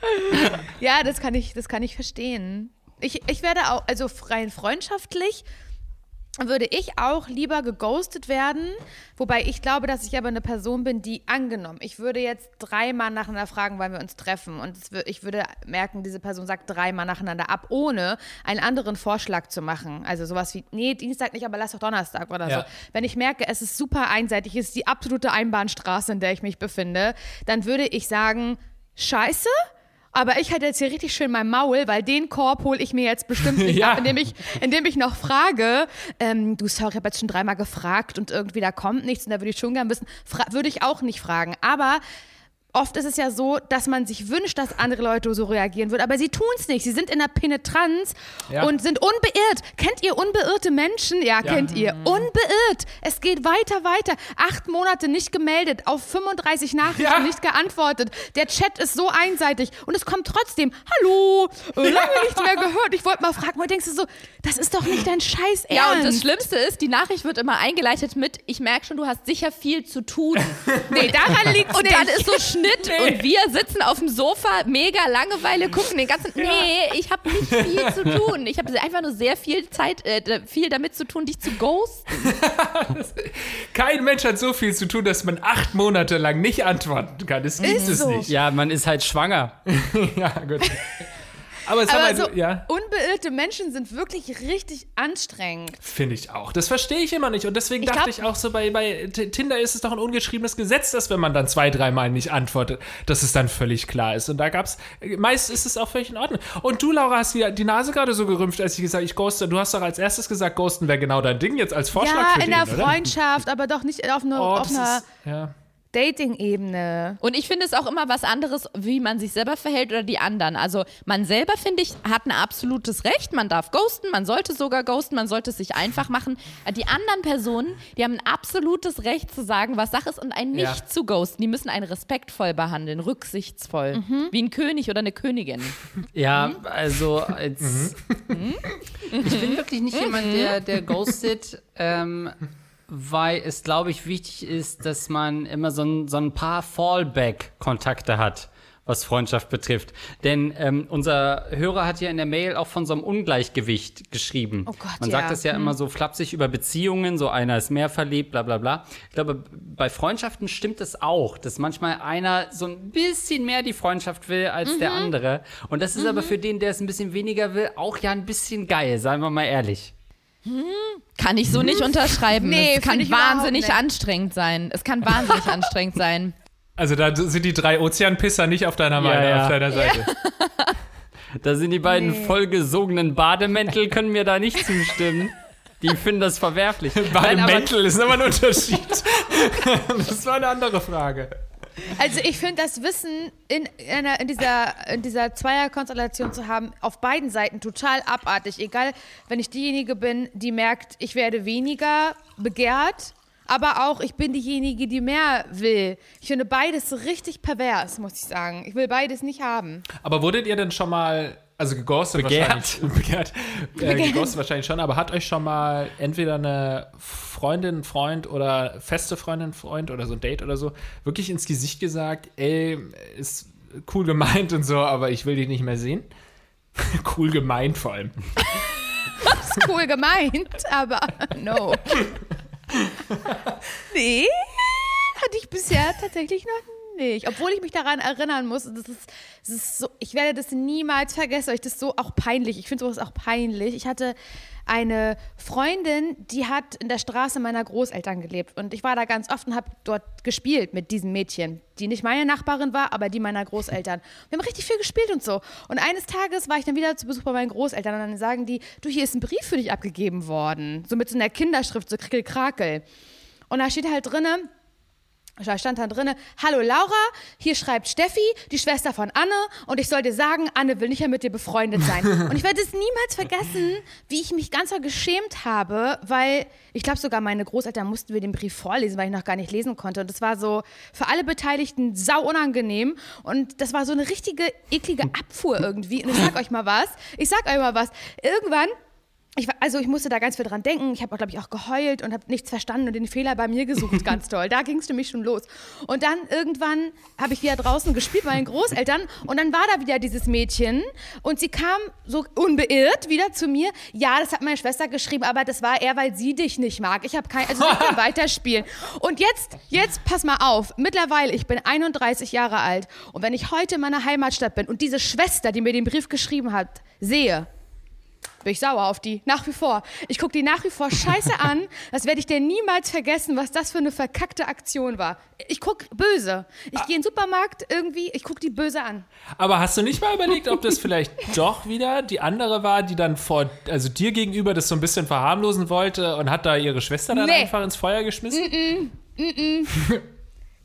Ja, das kann ich, das kann ich verstehen. Ich, ich werde auch, also rein freundschaftlich würde ich auch lieber geghostet werden, wobei ich glaube, dass ich aber eine Person bin, die angenommen. Ich würde jetzt dreimal nacheinander fragen, wann wir uns treffen und ich würde merken, diese Person sagt dreimal nacheinander ab, ohne einen anderen Vorschlag zu machen. Also sowas wie, nee, Dienstag nicht, aber lass doch Donnerstag oder
Ja.
so. Wenn ich merke, es ist super einseitig, es ist die absolute Einbahnstraße, in der ich mich befinde, dann würde ich sagen, scheiße, aber ich hatte jetzt hier richtig schön mein Maul, weil den Korb hole ich mir jetzt bestimmt nicht
Ja.
ab, indem ich, indem ich noch frage, ähm, du, sorry, ich habe jetzt schon dreimal gefragt und irgendwie da kommt nichts und da würde ich schon gern wissen, würde ich auch nicht fragen. Aber oft ist es ja so, dass man sich wünscht, dass andere Leute so reagieren würden, aber sie tun es nicht. Sie sind in der Penetranz
Ja.
und sind unbeirrt. Kennt ihr unbeirrte Menschen? Ja, kennt ihr. Unbeirrt. Es geht weiter, weiter. Acht Monate nicht gemeldet, auf 35 Nachrichten
Ja.
nicht geantwortet. Der Chat ist so einseitig und es kommt trotzdem, hallo, äh, lange nichts mehr gehört. Ich wollte mal fragen, wo denkst du so, das ist doch nicht dein Scheiß Ernst.
Ja, und das Schlimmste ist, die Nachricht wird immer eingeleitet mit, ich merke schon, du hast sicher viel zu tun.
Nee, daran liegt
Und
nicht.
dann ist so Schnitt und wir sitzen auf dem Sofa, mega Langeweile, gucken den ganzen. Nee, ich habe nicht viel zu tun. Ich habe einfach nur sehr viel Zeit, äh, viel damit zu tun, dich zu ghosten.
Kein Mensch hat so viel zu tun, dass man acht Monate lang nicht antworten kann. Das gibt es
so.
nicht.
Ja, man ist halt schwanger.
Ja, gut. Aber sag
Aber
mal,
so
du, ja,
unbeirrte Menschen sind wirklich richtig anstrengend.
finde ich auch. Das verstehe ich immer nicht. Und deswegen
Ich
dachte
glaub-
ich auch so, bei, bei Tinder ist es doch ein ungeschriebenes Gesetz, dass wenn man dann zwei, dreimal nicht antwortet, dass es dann völlig klar ist. Und da gab's, meist ist es auch völlig in Ordnung. Und du, Laura, hast die, die Nase gerade so gerümpft, als ich gesagt ich ghoste. Du hast doch als erstes gesagt, ghosten wäre genau dein Ding jetzt als Vorschlag
ja,
für
in
den,
der
oder?
Freundschaft, aber doch nicht auf, eine,
Oh,
auf einer.
ist, ja.
Dating-Ebene.
Und ich finde es auch immer was anderes, wie man sich selber verhält oder die anderen. Also man selber, finde ich, hat ein absolutes Recht. Man darf ghosten, man sollte sogar ghosten, man sollte es sich einfach machen. Die anderen Personen, die haben ein absolutes Recht zu sagen, was Sache ist und einen nicht
Ja.
zu ghosten. Die müssen einen respektvoll behandeln, rücksichtsvoll. Wie ein König oder eine Königin.
Ja, also als, ich bin wirklich nicht jemand, der, der ghostet, ähm, weil es, glaube ich, wichtig ist, dass man immer so ein, so ein paar Fallback-Kontakte hat, was Freundschaft betrifft. Denn ähm, unser Hörer hat ja in der Mail auch von so einem Ungleichgewicht geschrieben.
Oh Gott,
man
ja.
sagt das ja immer so flapsig über Beziehungen, so einer ist mehr verliebt, bla bla bla. Ich glaube, bei Freundschaften stimmt es auch, dass manchmal einer so ein bisschen mehr die Freundschaft will als der andere. Und das ist aber für den, der es ein bisschen weniger will, auch ja ein bisschen geil, seien wir mal ehrlich.
Kann ich so nicht unterschreiben.
Nee,
es kann wahnsinnig anstrengend sein. Es kann wahnsinnig anstrengend sein.
Also da sind die drei Ozeanpisser nicht auf deiner, Meinung,
ja.
auf deiner Seite.
Da sind die beiden
Nee.
vollgesogenen Bademäntel, können mir da nicht zustimmen. Die finden das verwerflich. Nein, aber-
Bademäntel ist immer ein Unterschied. das war eine andere Frage.
Also ich finde das Wissen in, einer, in dieser, in dieser Zweierkonstellation zu haben, auf beiden Seiten total abartig. Egal, wenn ich diejenige bin, die merkt, ich werde weniger begehrt, aber auch ich bin diejenige, die mehr will. Ich finde beides so richtig pervers, muss ich sagen. Ich will beides nicht haben.
Aber wurdet ihr denn schon mal, also geghostet
Begehrt.
wahrscheinlich, begehrt, äh, geghostet wahrscheinlich schon, aber hat euch schon mal entweder eine Freundin, Freund oder feste Freundin, Freund oder so ein Date oder so wirklich ins Gesicht gesagt, ey, ist cool gemeint und so, aber ich will dich nicht mehr sehen? cool gemeint vor allem.
Ist cool gemeint, aber no. Nee, hatte ich bisher tatsächlich noch nicht. Obwohl ich mich daran erinnern muss, das ist, das ist so, ich werde das niemals vergessen, weil ich das so auch peinlich, ich finde sowas auch peinlich. Ich hatte eine Freundin, die hat in der Straße meiner Großeltern gelebt und ich war da ganz oft und habe dort gespielt mit diesem Mädchen, die nicht meine Nachbarin war, aber die meiner Großeltern. Wir haben richtig viel gespielt und so. Und eines Tages war ich dann wieder zu Besuch bei meinen Großeltern und dann sagen die, du, hier ist ein Brief für dich abgegeben worden. So mit so einer Kinderschrift, so krickel-krakel. Und da steht halt drinne, da stand dann drinne, hallo Laura, hier schreibt Steffi, die Schwester von Anne, und ich soll dir sagen, Anne will nicht mehr mit dir befreundet sein. und ich werde es niemals vergessen, wie ich mich ganz so geschämt habe, weil ich glaube sogar meine Großeltern mussten mir den Brief vorlesen, weil ich noch gar nicht lesen konnte. Und das war so für alle Beteiligten sau unangenehm. Und das war so eine richtige eklige Abfuhr irgendwie. Und ich sag euch mal was, ich sag euch mal was, irgendwann ich, also ich musste da ganz viel dran denken. Ich habe, glaube ich, auch geheult und habe nichts verstanden und den Fehler bei mir gesucht, ganz toll. Da ging es mich schon los. Und dann irgendwann habe ich wieder draußen gespielt bei meinen Großeltern und dann war da wieder dieses Mädchen und sie kam so unbeirrt wieder zu mir. Ja, das hat meine Schwester geschrieben, aber das war eher, weil sie dich nicht mag. Ich habe kein, also ich kann weiterspielen. Und jetzt, jetzt pass mal auf. Mittlerweile, ich bin 31 Jahre alt und wenn ich heute in meiner Heimatstadt bin und diese Schwester, die mir den Brief geschrieben hat, sehe, bin ich sauer auf die, nach wie vor. Ich gucke die nach wie vor scheiße an. Das werde ich dir niemals vergessen, was das für eine verkackte Aktion war. Ich gucke böse. Ich gehe in den Supermarkt irgendwie, ich gucke die böse an.
Aber hast du nicht mal überlegt, ob das vielleicht doch wieder die andere war, die dann vor, also dir gegenüber das so ein bisschen verharmlosen wollte und hat da ihre Schwester dann
Nee.
einfach ins Feuer geschmissen?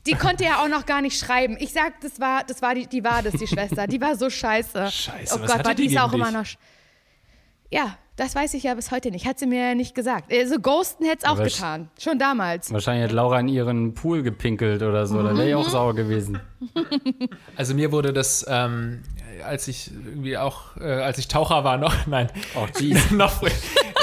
Die konnte ja auch noch gar nicht schreiben. Ich sag, das war, das war die, die war das, die Schwester. Die war so scheiße.
Scheiße,
Oh Gott, war
die
die ist auch
gegen
immer
dich?
noch. Ja, das weiß ich ja bis heute nicht. Hat sie mir ja nicht gesagt. Also Ghosten hätte es auch getan. Schon damals.
Wahrscheinlich hat Laura in ihren Pool gepinkelt oder so, da wäre ich auch sauer gewesen.
Also mir wurde das, ähm, als ich irgendwie auch, äh, als ich Taucher war noch, nein,
Oh,
noch früher,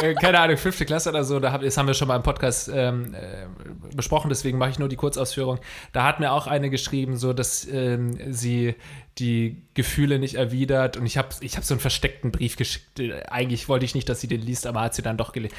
äh, keine Ahnung, fünfte Klasse oder so, da hab, das haben wir schon mal im Podcast ähm, äh, besprochen, deswegen mache ich nur die Kurzausführung. Da hat mir auch eine geschrieben, so dass ähm, sie die Gefühle nicht erwidert und ich habe ich hab so einen versteckten Brief geschickt. Äh, Eigentlich wollte ich nicht, dass sie den liest, aber hat sie dann doch gelesen.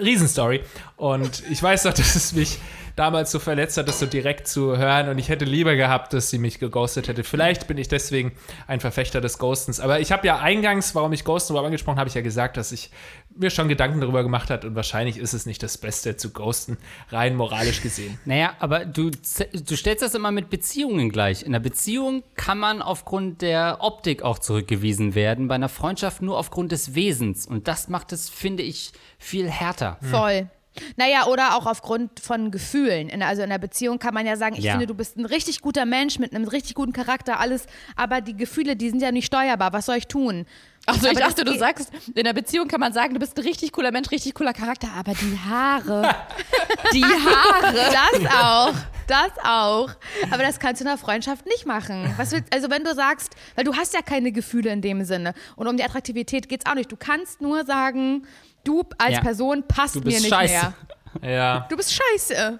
Riesenstory. Und ich weiß noch, dass es mich damals so verletzt hat, das so direkt zu hören und ich hätte lieber gehabt, dass sie mich geghostet hätte. Vielleicht bin ich deswegen ein Verfechter des Ghostens. Aber ich habe ja eingangs, warum ich Ghosten überhaupt angesprochen habe, ich ja gesagt, dass ich mir schon Gedanken darüber gemacht hat und wahrscheinlich ist es nicht das Beste zu ghosten, rein moralisch gesehen.
Naja, aber du, du stellst das immer mit Beziehungen gleich. In einer Beziehung kann man aufgrund der Optik auch zurückgewiesen werden, bei einer Freundschaft nur aufgrund des Wesens. Und das macht es, finde ich, viel härter.
Voll. Naja, oder auch aufgrund von Gefühlen. In, also in einer Beziehung kann man ja sagen, ich
Ja.
finde, du bist ein richtig guter Mensch mit einem richtig guten Charakter, alles, aber die Gefühle, die sind ja nicht steuerbar. Was soll ich tun?
Also ich
Aber
dachte, du sagst, in der Beziehung kann man sagen, du bist ein richtig cooler Mensch, richtig cooler Charakter, aber die Haare, die Haare.
Das auch. Das auch. Aber das kannst du in einer Freundschaft nicht machen. Was willst, also wenn du sagst, weil du hast ja keine Gefühle in dem Sinne. Und um die Attraktivität geht es auch nicht. Du kannst nur sagen, du als
Ja.
Person passt
Du
mir
bist
nicht
scheiße.
mehr.
Ja.
Du bist scheiße.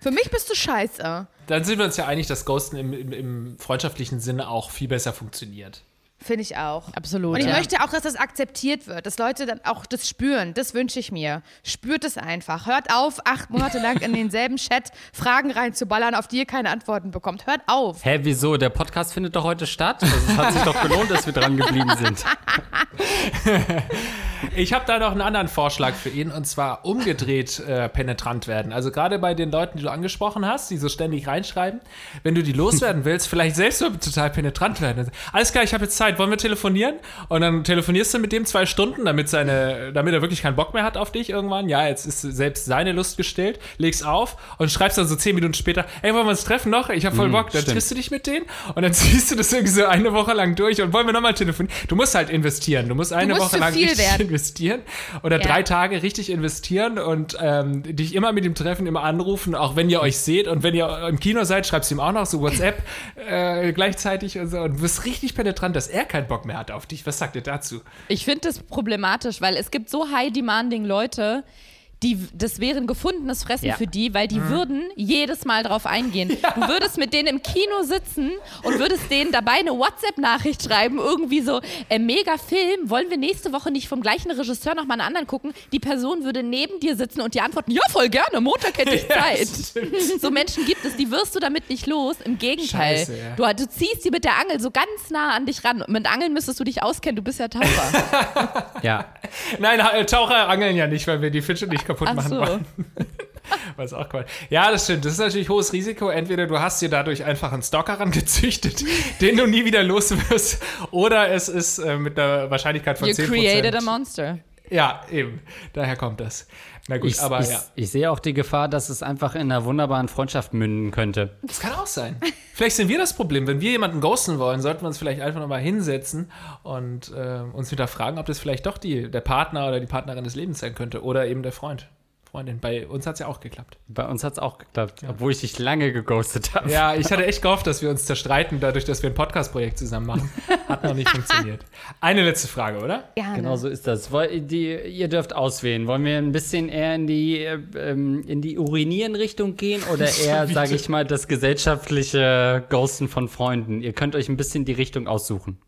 Für mich bist du scheiße.
Dann sind wir uns ja einig, dass Ghosten im, im, im freundschaftlichen Sinne auch viel besser funktioniert.
Finde ich auch.
Absolut.
Und ich
ja.
möchte auch, dass das akzeptiert wird, dass Leute dann auch das spüren. Das wünsche ich mir. Spürt es einfach. Hört auf, acht Monate lang in denselben Chat Fragen reinzuballern, auf die ihr keine Antworten bekommt. Hört auf.
Hä, wieso? Der Podcast findet doch heute statt. Also, es hat sich doch gelohnt, dass wir dran geblieben sind.
Ich habe da noch einen anderen Vorschlag für ihn und zwar umgedreht äh, penetrant werden. Also gerade bei den Leuten, die du angesprochen hast, die so ständig reinschreiben, wenn du die loswerden willst, vielleicht selbst so total penetrant werden. Alles klar, ich habe jetzt Zeit, wollen wir telefonieren? Und dann telefonierst du mit dem zwei Stunden, damit, seine, damit er wirklich keinen Bock mehr hat auf dich irgendwann. Ja, jetzt ist selbst seine Lust gestillt, legst auf und schreibst dann so zehn Minuten später, ey, wollen wir uns treffen noch? Ich habe voll Bock. Dann
stimmt.
triffst du dich mit denen und dann ziehst du das irgendwie so eine Woche lang durch und wollen wir nochmal telefonieren? Du musst halt investieren. Du musst eine
musst
Woche lang richtig
werden.
investieren oder
Ja.
drei Tage richtig investieren und ähm, dich immer mit ihm treffen, immer anrufen, auch wenn ihr euch seht und wenn ihr im Kino seid, schreibst du ihm auch noch so WhatsApp äh, gleichzeitig und so und wirst richtig penetrant, dass er keinen Bock mehr hat auf dich. Was sagt ihr dazu?
Ich finde das problematisch, weil es gibt so high-demanding Leute, die, das wäre ein gefundenes Fressen
Ja.
für die, weil die würden jedes Mal drauf eingehen. Du würdest mit denen im Kino sitzen und würdest denen dabei eine WhatsApp-Nachricht schreiben, irgendwie so, äh, mega Film, wollen wir nächste Woche nicht vom gleichen Regisseur nochmal einen anderen gucken? Die Person würde neben dir sitzen und dir antworten, ja, voll gerne, Montag hätte ich Zeit. so Menschen gibt es, die wirst du damit nicht los. Im Gegenteil.
Scheiße, ja.
du, du ziehst sie mit der Angel so ganz nah an dich ran. Mit Angeln müsstest du dich auskennen, du bist ja Taucher.
Ja.
Nein, äh, Taucher angeln ja nicht, weil wir die Fische nicht kaputt
Ach
machen
so.
wollen. Was auch Quatsch. Ja, das stimmt. Das ist natürlich hohes Risiko. Entweder du hast dir dadurch einfach einen Stalker rangezüchtet, den du nie wieder los wirst, oder es ist äh, mit einer Wahrscheinlichkeit von
You
10%.
created a monster.
Ja, eben. Daher kommt das. Na gut,
Ich,
aber
ich,
ja.
ich sehe auch die Gefahr, dass es einfach in einer wunderbaren Freundschaft münden könnte.
Das kann auch sein. Vielleicht sind wir das Problem. Wenn wir jemanden ghosten wollen, sollten wir uns vielleicht einfach nochmal hinsetzen und äh, uns wieder fragen, ob das vielleicht doch die, der Partner oder die Partnerin des Lebens sein könnte. Oder eben der Freund. Freundin. Bei uns hat es ja auch geklappt.
Bei uns hat es auch geklappt, obwohl ich dich lange geghostet habe.
Ja, ich hatte echt gehofft, dass wir uns zerstreiten, dadurch, dass wir ein Podcast-Projekt zusammen machen. Hat noch nicht funktioniert. Eine letzte Frage, oder?
Gerne.
Genau so ist das. Die, ihr dürft auswählen. Wollen wir ein bisschen eher in die, äh, ähm, in die Urinieren-Richtung gehen oder eher, sage ich mal, das gesellschaftliche Ghosten von Freunden? Ihr könnt euch ein bisschen die Richtung aussuchen.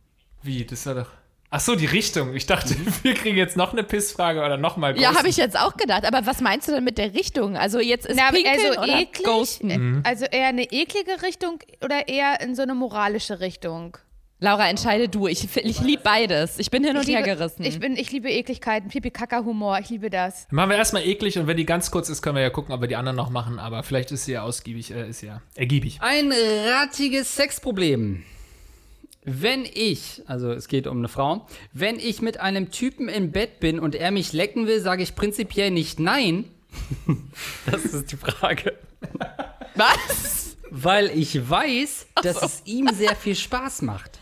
Wie? Das war doch. Ach so, die Richtung. Ich dachte, wir kriegen jetzt noch eine Pissfrage oder nochmal
Ja, habe ich jetzt auch gedacht. Aber was meinst du denn mit der Richtung? Also jetzt ist
Na, aber
Pinkeln
eher so
oder
eklig,
Ghosten?
Mhm.
also eher eine eklige Richtung oder eher in so eine moralische Richtung?
Laura, entscheide du. Ich, ich liebe beides. Ich bin hin und her gerissen.
ich, bin, ich liebe Ekligkeiten, Pipi-Kaka-Humor, ich liebe das.
Machen wir erstmal eklig und wenn die ganz kurz ist, können wir ja gucken, ob wir die anderen noch machen. Aber vielleicht ist sie ja ausgiebig, äh, ist ja ergiebig.
Ein rattiges Sexproblem. Wenn ich, also es geht um eine Frau, wenn ich mit einem Typen im Bett bin und er mich lecken will, sage ich prinzipiell nicht nein. Das ist die Frage.
Was?
Weil ich weiß, dass es ihm sehr viel Spaß macht.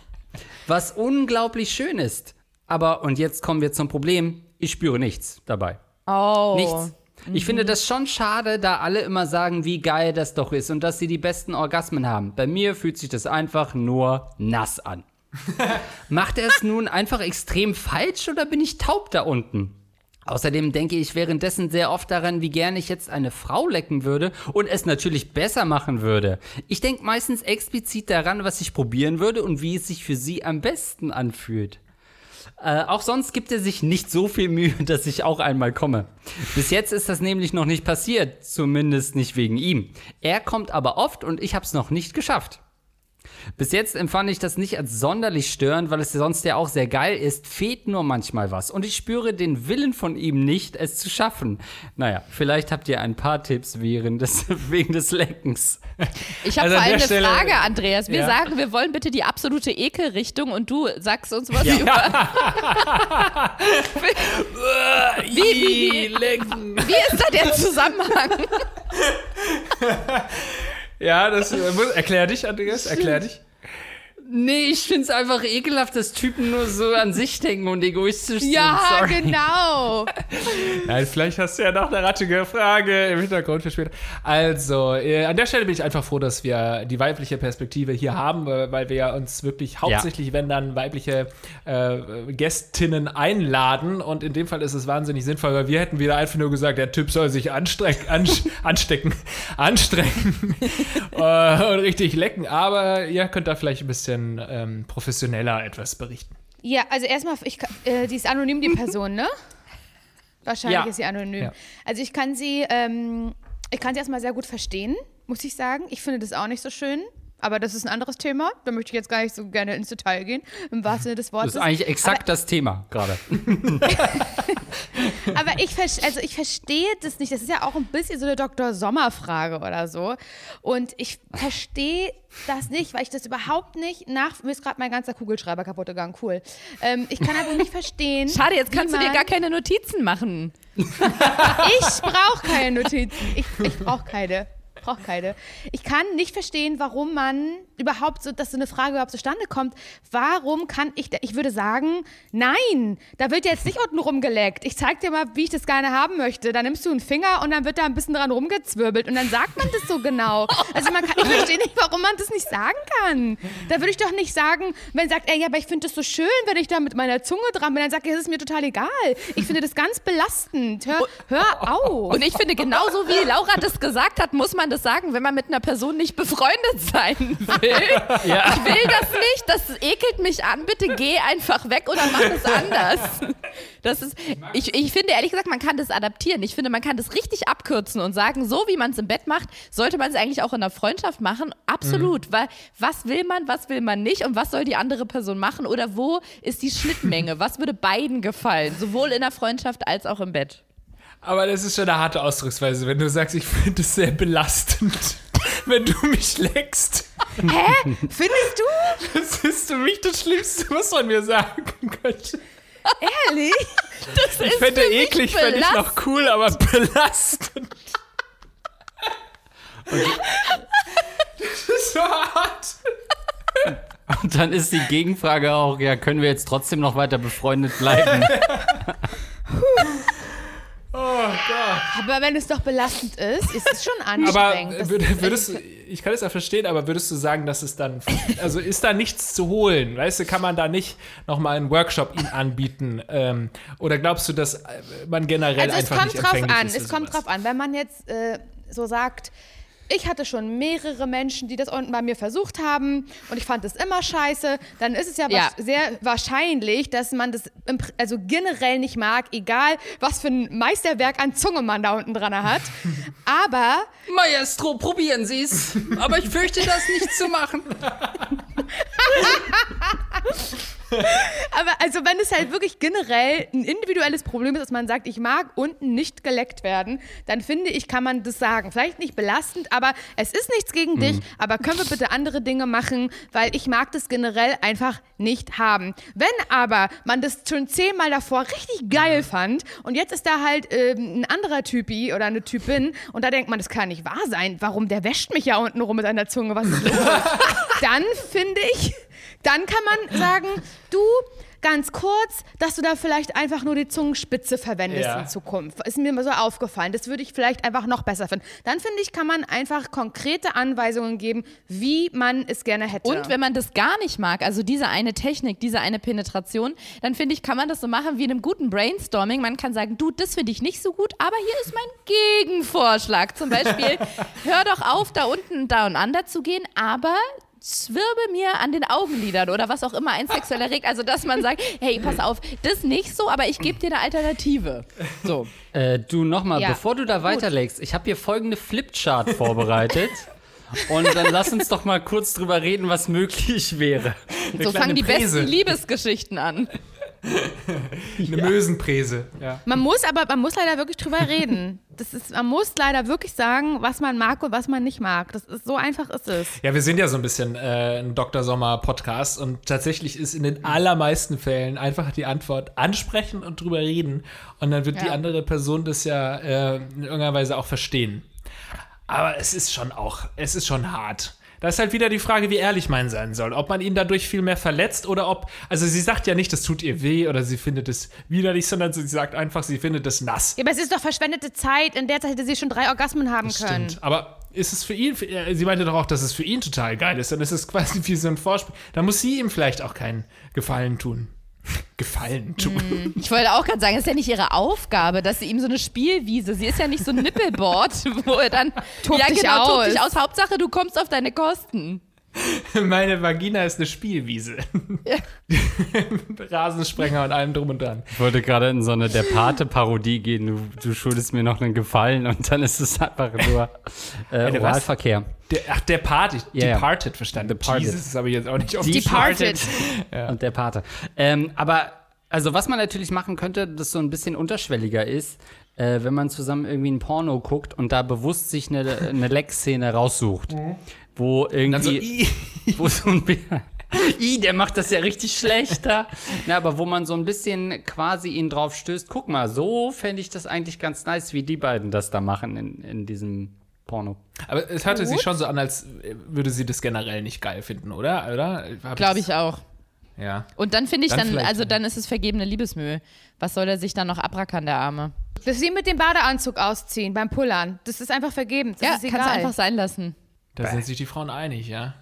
Was unglaublich schön ist. Aber, und jetzt kommen wir zum Problem, ich spüre nichts dabei.
Oh.
Nichts. Ich finde das schon schade, da alle immer sagen, wie geil das doch ist und dass sie die besten Orgasmen haben. Bei mir fühlt sich das einfach nur nass an. Macht er es nun einfach extrem falsch oder bin ich taub da unten? Außerdem denke ich währenddessen sehr oft daran, wie gerne ich jetzt eine Frau lecken würde und es natürlich besser machen würde. Ich denke meistens explizit daran, was ich probieren würde und wie es sich für sie am besten anfühlt. Äh, auch sonst gibt er sich nicht so viel Mühe, dass ich auch einmal komme. Bis jetzt ist das nämlich noch nicht passiert, zumindest nicht wegen ihm. Er kommt aber oft und ich habe es noch nicht geschafft. Bis jetzt empfand ich das nicht als sonderlich störend, weil es sonst ja auch sehr geil ist, fehlt nur manchmal was. Und ich spüre den Willen von ihm nicht, es zu schaffen. Naja, vielleicht habt ihr ein paar Tipps während des, wegen des Leckens.
Ich habe
Also
vor allem eine
Stelle-
Frage, Andreas. Wir
Ja.
sagen, wir wollen bitte die absolute Ekelrichtung und du sagst uns was über. wie, wie,
lecken.
wie ist da der Zusammenhang?
Ja, das äh, muss, erklär dich, Andreas, erklär dich.
Nee, ich find's einfach ekelhaft, dass Typen nur so an sich denken und egoistisch
Ja,
sind. Sorry.
genau.
Nein, vielleicht hast du ja noch eine rattige Frage im Hintergrund für später. Also, äh, an der Stelle bin ich einfach froh, dass wir die weibliche Perspektive hier haben, äh, weil wir ja uns wirklich hauptsächlich, wenn dann, weibliche äh, Gästinnen einladen. Und in dem Fall ist es wahnsinnig sinnvoll, weil wir hätten wieder einfach nur gesagt, der Typ soll sich anstrecken, anstecken, anstrengen äh, und richtig lecken. Aber ihr könnt da vielleicht ein bisschen ähm, professioneller etwas berichten.
Ja, also erstmal, ich, äh, die ist anonym, die Person, ne? Wahrscheinlich
Ja.
ist sie anonym.
Ja.
Also ich kann sie, ähm, ich kann sie erstmal sehr gut verstehen, muss ich sagen. Ich finde das auch nicht so schön. Aber das ist ein anderes Thema. Da möchte ich jetzt gar nicht so gerne ins Detail gehen, im wahrsten Sinne des
Das
Wortes.
ist eigentlich exakt das Thema gerade.
Aber ich, also ich verstehe das nicht. Das ist ja auch ein bisschen so eine Dr. Sommer-Frage oder so. Und ich verstehe das nicht, weil ich das überhaupt nicht nach. Mir ist gerade mein ganzer Kugelschreiber kaputt gegangen. Cool. Ähm, ich kann einfach nicht verstehen.
Schade, jetzt kannst du dir gar keine Notizen machen.
Ich brauche keine Notizen. Ich, ich brauche keine. Brauche keine. Ich kann nicht verstehen, warum man überhaupt so, dass so eine Frage überhaupt zustande kommt. Warum kann ich, da, ich würde sagen, nein, da wird jetzt nicht unten rumgeleckt. Ich zeig dir mal, wie ich das gerne haben möchte. Da nimmst du einen Finger und dann wird da ein bisschen dran rumgezwirbelt und dann sagt man das so genau. Also man kann, ich verstehe nicht, warum man das nicht sagen kann. Da würde ich doch nicht sagen, wenn sagt, ey, ja, aber ich finde das so schön, wenn ich da mit meiner Zunge dran bin, dann sag ich, das ist mir total egal. Ich finde das ganz belastend. Hör, hör auf.
Und ich finde, genauso wie Laura das gesagt hat, muss man das sagen, wenn man mit einer Person nicht befreundet sein will.
Ja.
Ich will das nicht, das ekelt mich an. Bitte geh einfach weg oder mach es anders. Das ist, ich, ich finde ehrlich gesagt, man kann das adaptieren. Ich finde, man kann das richtig abkürzen und sagen, so wie man es im Bett macht, sollte man es eigentlich auch in der Freundschaft machen. Absolut. Weil was will man, was will man nicht und was soll die andere Person machen oder wo ist die Schnittmenge? Was würde beiden gefallen? Sowohl in der Freundschaft als auch im Bett.
Aber das ist schon eine harte Ausdrucksweise, wenn du sagst, ich finde es sehr belastend, wenn du mich leckst.
Hä? Findest du?
Das ist für mich das Schlimmste, was man mir sagen könnte.
Ehrlich?
Ich fände
für mich
eklig, fände ich noch cool, aber belastend. das ist so hart.
Und dann ist die Gegenfrage auch, ja, können wir jetzt trotzdem noch weiter befreundet bleiben?
Aber wenn es doch belastend ist, ist es schon
Aber
anstrengend. Das-
würd- würdest du, ich kann es ja verstehen, aber würdest du sagen, dass es dann, also ist da nichts zu holen? Weißt du, kann man da nicht nochmal einen Workshop ihn anbieten? Ähm, oder glaubst du, dass man generell
also es
einfach
kommt
nicht
drauf
empfänglich
an,
ist?
es kommt
sowas?
drauf an. Wenn man jetzt äh, so sagt, ich hatte schon mehrere Menschen, die das unten bei mir versucht haben und ich fand das immer scheiße, dann ist es ja,
Ja.
sehr wahrscheinlich, dass man das im, also generell nicht mag, egal was für ein Meisterwerk an Zunge man da unten dran hat. Aber
Maestro, probieren Sie es. Aber ich fürchte, das nicht zu machen.
Aber also wenn es halt wirklich generell ein individuelles Problem ist, dass man sagt, ich mag unten nicht geleckt werden, dann finde ich, kann man das sagen. Vielleicht nicht belastend, aber es ist nichts gegen dich, aber können wir bitte andere Dinge machen, weil ich mag das generell einfach nicht haben. Wenn aber man das schon zehnmal davor richtig geil fand und jetzt ist da halt ähm, ein anderer Typi oder eine Typin und da denkt man, das kann nicht wahr sein. Warum? Der wäscht mich ja unten rum mit seiner Zunge. Was ist los? dann finde ich, dann kann man sagen, du, ganz kurz, dass du da vielleicht einfach nur die Zungenspitze verwendest
Ja.
in Zukunft. Ist mir mal so aufgefallen. Das würde ich vielleicht einfach noch besser finden. Dann finde ich, kann man einfach konkrete Anweisungen geben, wie man es gerne hätte.
Und wenn man das gar nicht mag, also diese eine Technik, diese eine Penetration, dann finde ich, kann man das so machen wie in einem guten Brainstorming. Man kann sagen, du, das finde ich nicht so gut, aber hier ist mein Gegenvorschlag. Zum Beispiel, hör doch auf, da unten down under zu gehen, aber zwirbe mir an den Augenlidern oder was auch immer ein sexuell erregt. Also, dass man sagt, hey, pass auf, das nicht so, aber ich gebe dir eine Alternative. So.
Äh, du nochmal,
Ja.
bevor du da weiterlegst, ich habe hier folgende Flipchart vorbereitet. Und dann lass uns doch mal kurz drüber reden, was möglich wäre.
So
kleine
fangen die
Präse.
besten Liebesgeschichten an.
Eine Mösenpräse. Ja.
Man muss aber, man muss leider wirklich drüber reden. Das ist, man muss leider wirklich sagen, was man mag und was man nicht mag. Das ist so einfach ist es.
Ja, wir sind ja so ein bisschen äh, ein Dr. Sommer-Podcast und tatsächlich ist in den allermeisten Fällen einfach die Antwort ansprechen und drüber reden. Und dann wird die
Ja.
andere Person das ja äh, in irgendeiner Weise auch verstehen. Aber es ist schon auch, es ist schon hart. Da ist halt wieder die Frage, wie ehrlich man sein soll. Ob man ihn dadurch viel mehr verletzt oder ob. Also, sie sagt ja nicht, das tut ihr weh oder sie findet es widerlich, sondern sie sagt einfach, sie findet es nass.
Ja, aber es ist doch verschwendete Zeit. In der Zeit hätte sie schon drei Orgasmen haben können.
Stimmt. Aber ist es für ihn, äh, sie meinte doch auch, dass es für ihn total geil ist. Dann ist es quasi wie so ein Vorspiel. Da muss sie ihm vielleicht auch keinen Gefallen tun. Gefallen tun.
Ich wollte auch gerade sagen, es ist ja nicht ihre Aufgabe, dass sie ihm so eine Spielwiese, sie ist ja nicht so ein Nippelboard, wo er dann,
Tob
ja
dich
genau, tob
aus.
dich aus. Hauptsache, du kommst auf deine Kosten.
Meine Vagina ist eine Spielwiese. Rasensprenger und allem drum und dran.
Ich wollte gerade in so eine Der Pate-Parodie gehen. Du, du schuldest mir noch einen Gefallen und dann ist es einfach nur äh,
Eine?
Oralverkehr.
Der, ach, der Party.
Ja, ja.
Departed verstanden.
Departed.
Jesus, das habe ich jetzt auch nicht auf
Departed.
und der Pate. Ähm, aber, also was man natürlich machen könnte, das so ein bisschen unterschwelliger ist, äh, wenn man zusammen irgendwie ein Porno guckt und da bewusst sich eine, eine Leck-Szene raussucht, wo
so,
irgendwie,
i-
wo so ein bisschen, I, der macht das ja richtig schlechter. Na, aber wo man so ein bisschen quasi ihn drauf stößt, guck mal, so fände ich das eigentlich ganz nice, wie die beiden das da machen in, in diesem Porno.
aber es hörte sich schon so an, als würde sie das generell nicht geil finden, oder? oder?
Glaube ich auch.
Ja.
Und dann finde ich
Dann
dann, also dann ist es vergebene Liebesmühe. Was soll er sich dann noch abrackern, der Arme?
Das ist wie mit dem Badeanzug ausziehen beim Pullern. Das ist einfach vergeben. Das
ja,
ist
kannst du einfach sein lassen.
Da sind sich die Frauen einig, ja.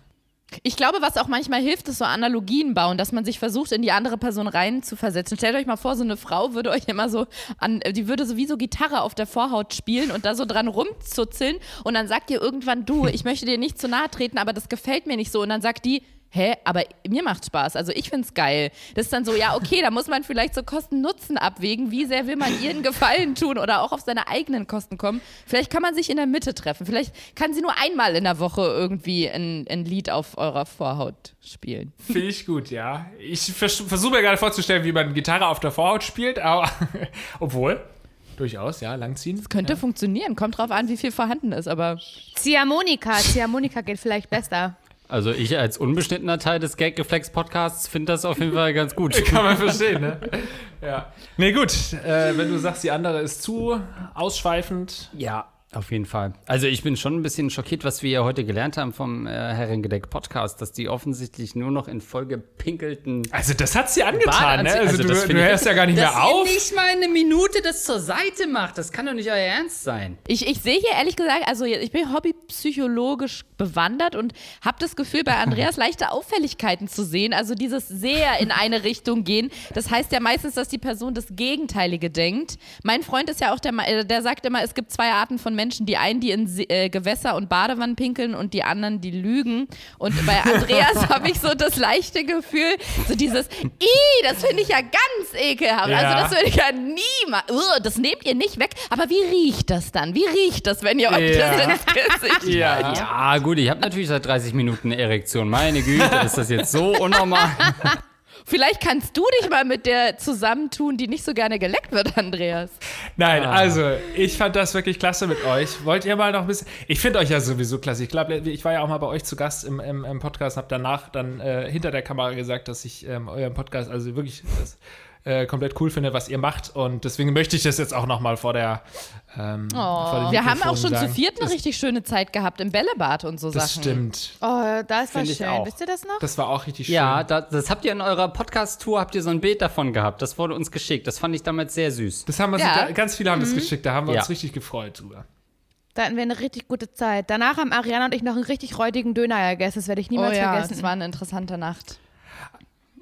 Ich glaube, was auch manchmal hilft, ist so Analogien bauen, dass man sich versucht, in die andere Person rein zu versetzen. Stellt euch mal vor, so eine Frau würde euch immer so an, die würde sowieso Gitarre auf der Vorhaut spielen und da so dran rumzuzeln und dann sagt ihr irgendwann, du, ich möchte dir nicht zu nahe treten, aber das gefällt mir nicht so und dann sagt die, hä, aber mir macht Spaß, also ich find's geil. Das ist dann so, ja, okay, da muss man vielleicht so Kosten-Nutzen abwägen, wie sehr will man ihr einen Gefallen tun oder auch auf seine eigenen Kosten kommen. Vielleicht kann man sich in der Mitte treffen, vielleicht kann sie nur einmal in der Woche irgendwie ein, ein Lied auf eurer Vorhaut spielen.
Finde ich gut, ja. Ich vers versuche mir gerade vorzustellen, wie man Gitarre auf der Vorhaut spielt, aber obwohl, durchaus, ja, langziehen.
Könnte funktionieren, kommt drauf an, wie viel vorhanden ist, aber
Ziehharmonika. Ziehharmonika geht vielleicht besser.
Also ich als unbeschnittener Teil des Gag-Geflex-Podcasts finde das auf jeden Fall ganz gut.
Kann man verstehen, ne? Ja. Nee, gut. Äh, wenn du sagst, die andere ist zu ausschweifend.
Ja, auf jeden Fall. Also ich bin schon ein bisschen schockiert, was wir ja heute gelernt haben vom äh, Herrengedeck Podcast, dass die offensichtlich nur noch in voll gepinkelten
Also, das hat sie angetan, ne?
Badeanzug-
Also, du,
das
du hörst ja gar nicht
dass
mehr auf.
ihr nicht mal eine Minute das zur Seite macht. Das kann doch nicht euer Ernst sein.
ich, ich sehe hier ehrlich gesagt, also ich bin hobbypsychologisch bewandert und habe das Gefühl, bei Andreas leichte Auffälligkeiten zu sehen, also dieses sehr in eine Richtung gehen. Das heißt ja meistens, dass die Person das Gegenteilige denkt. Mein Freund ist ja auch der, äh, der sagt immer, es gibt zwei Arten von Menschen, die einen, die in See- äh, Gewässer und Badewannen pinkeln und die anderen, die lügen. Und bei Andreas habe ich so das leichte Gefühl, so dieses, i, das finde ich ja ganz ekelhaft.
Ja.
Also das würde ich ja niemals, das nehmt ihr nicht weg. Aber wie riecht das dann? Wie riecht das, wenn ihr euch
Ja.
das ins Gesicht
Ja.
Ja, gut, ich habe natürlich seit 30 Minuten eine Erektion. Meine Güte, ist das jetzt so unnormal?
Vielleicht kannst du dich mal mit der zusammentun, die nicht so gerne geleckt wird, Andreas.
Nein,
Ah.
also, ich fand das wirklich klasse mit euch. Wollt ihr mal noch ein bisschen. Ich finde euch ja sowieso klasse. Ich glaube, ich war ja auch mal bei euch zu Gast im, im, im Podcast und habe danach dann äh, hinter der Kamera gesagt, dass ich ähm, euren Podcast also wirklich das, äh, komplett cool finde, was ihr macht. Und deswegen möchte ich das jetzt auch noch mal vor der. Ähm,
Oh. Wir haben auch schon zu
sagen.
viert eine richtig schöne Zeit gehabt im Bällebad und so
Das
Sachen.
stimmt.
Oh, das war
Finde ich
schön.
auch.
Wisst ihr das noch?
Das war auch richtig schön.
Ja, das, das habt ihr in eurer Podcast-Tour, habt ihr so ein Bild davon gehabt. Das wurde uns geschickt. Das fand ich damals sehr süß.
Das haben wir
Ja.
da, ganz viele haben das geschickt, da haben wir
Ja.
uns richtig gefreut drüber.
Da hatten wir eine richtig gute Zeit. Danach haben Ariana und ich noch einen richtig räudigen Döner gegessen. Das werde ich
Oh
niemals
ja,
vergessen.
es war eine interessante Nacht.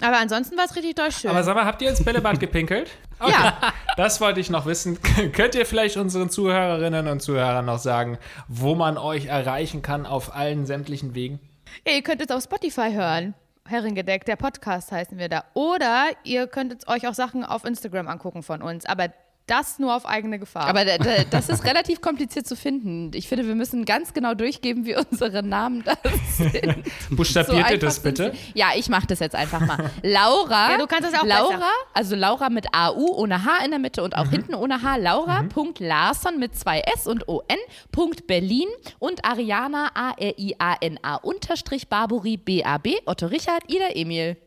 Aber ansonsten war es richtig doll schön.
Aber sag mal, habt ihr ins Bällebad gepinkelt? Okay.
Ja.
Das wollte ich noch wissen. Könnt ihr vielleicht unseren Zuhörerinnen und Zuhörern noch sagen, wo man euch erreichen kann auf allen sämtlichen Wegen?
Ja, ihr könnt es auf Spotify hören. Herrengedeck, der Podcast heißen wir da. Oder ihr könntet euch auch Sachen auf Instagram angucken von uns. Aber Das nur auf eigene Gefahr.
Aber da, da, das ist relativ kompliziert zu finden. Ich finde, wir müssen ganz genau durchgeben, wie unsere Namen da sind.
Buchstabiert ihr
einfach
das bitte?
sie. Ja, ich mache das jetzt einfach mal. Laura.
Ja, du kannst das auch
Laura,
besser.
also Laura mit AU ohne H in der Mitte und auch hinten ohne H. Laura. Punkt Larsson mit zwei S und ON. Punkt Berlin und Ariana A-R-I-A-N-A unterstrich Barbori B-A-B. Otto Richard, Ida Emil.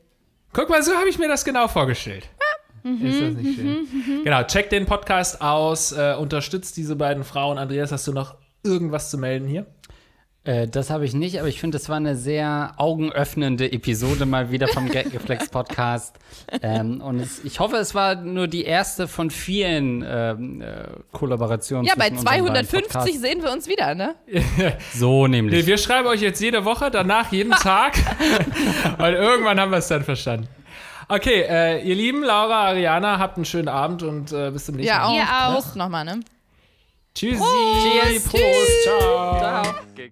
Guck mal, so habe ich mir das genau vorgestellt. Ist das nicht schön? Genau, checkt den Podcast aus, äh, unterstützt diese beiden Frauen. Andreas, hast du noch irgendwas zu melden hier?
Äh, das habe ich nicht, aber ich finde, das war eine sehr augenöffnende Episode mal wieder vom Gagreflex Podcast. ähm, und es, ich hoffe, es war nur die erste von vielen ähm, äh, Kollaborationen.
Ja, bei
zwischen unseren beiden
250
Podcasts.
sehen wir uns wieder, ne?
So nämlich.
Nee, wir schreiben euch jetzt jede Woche, danach jeden Tag. Weil irgendwann haben wir es dann verstanden. Okay, äh, ihr Lieben, Laura, Ariana, habt einen schönen Abend und äh, bis zum nächsten
Ja,
Mal.
Ihr auch.
Prost nochmal, ne?
Tschüssi.
Cheers.
Prost. Ciao.
Ciao.
Gig,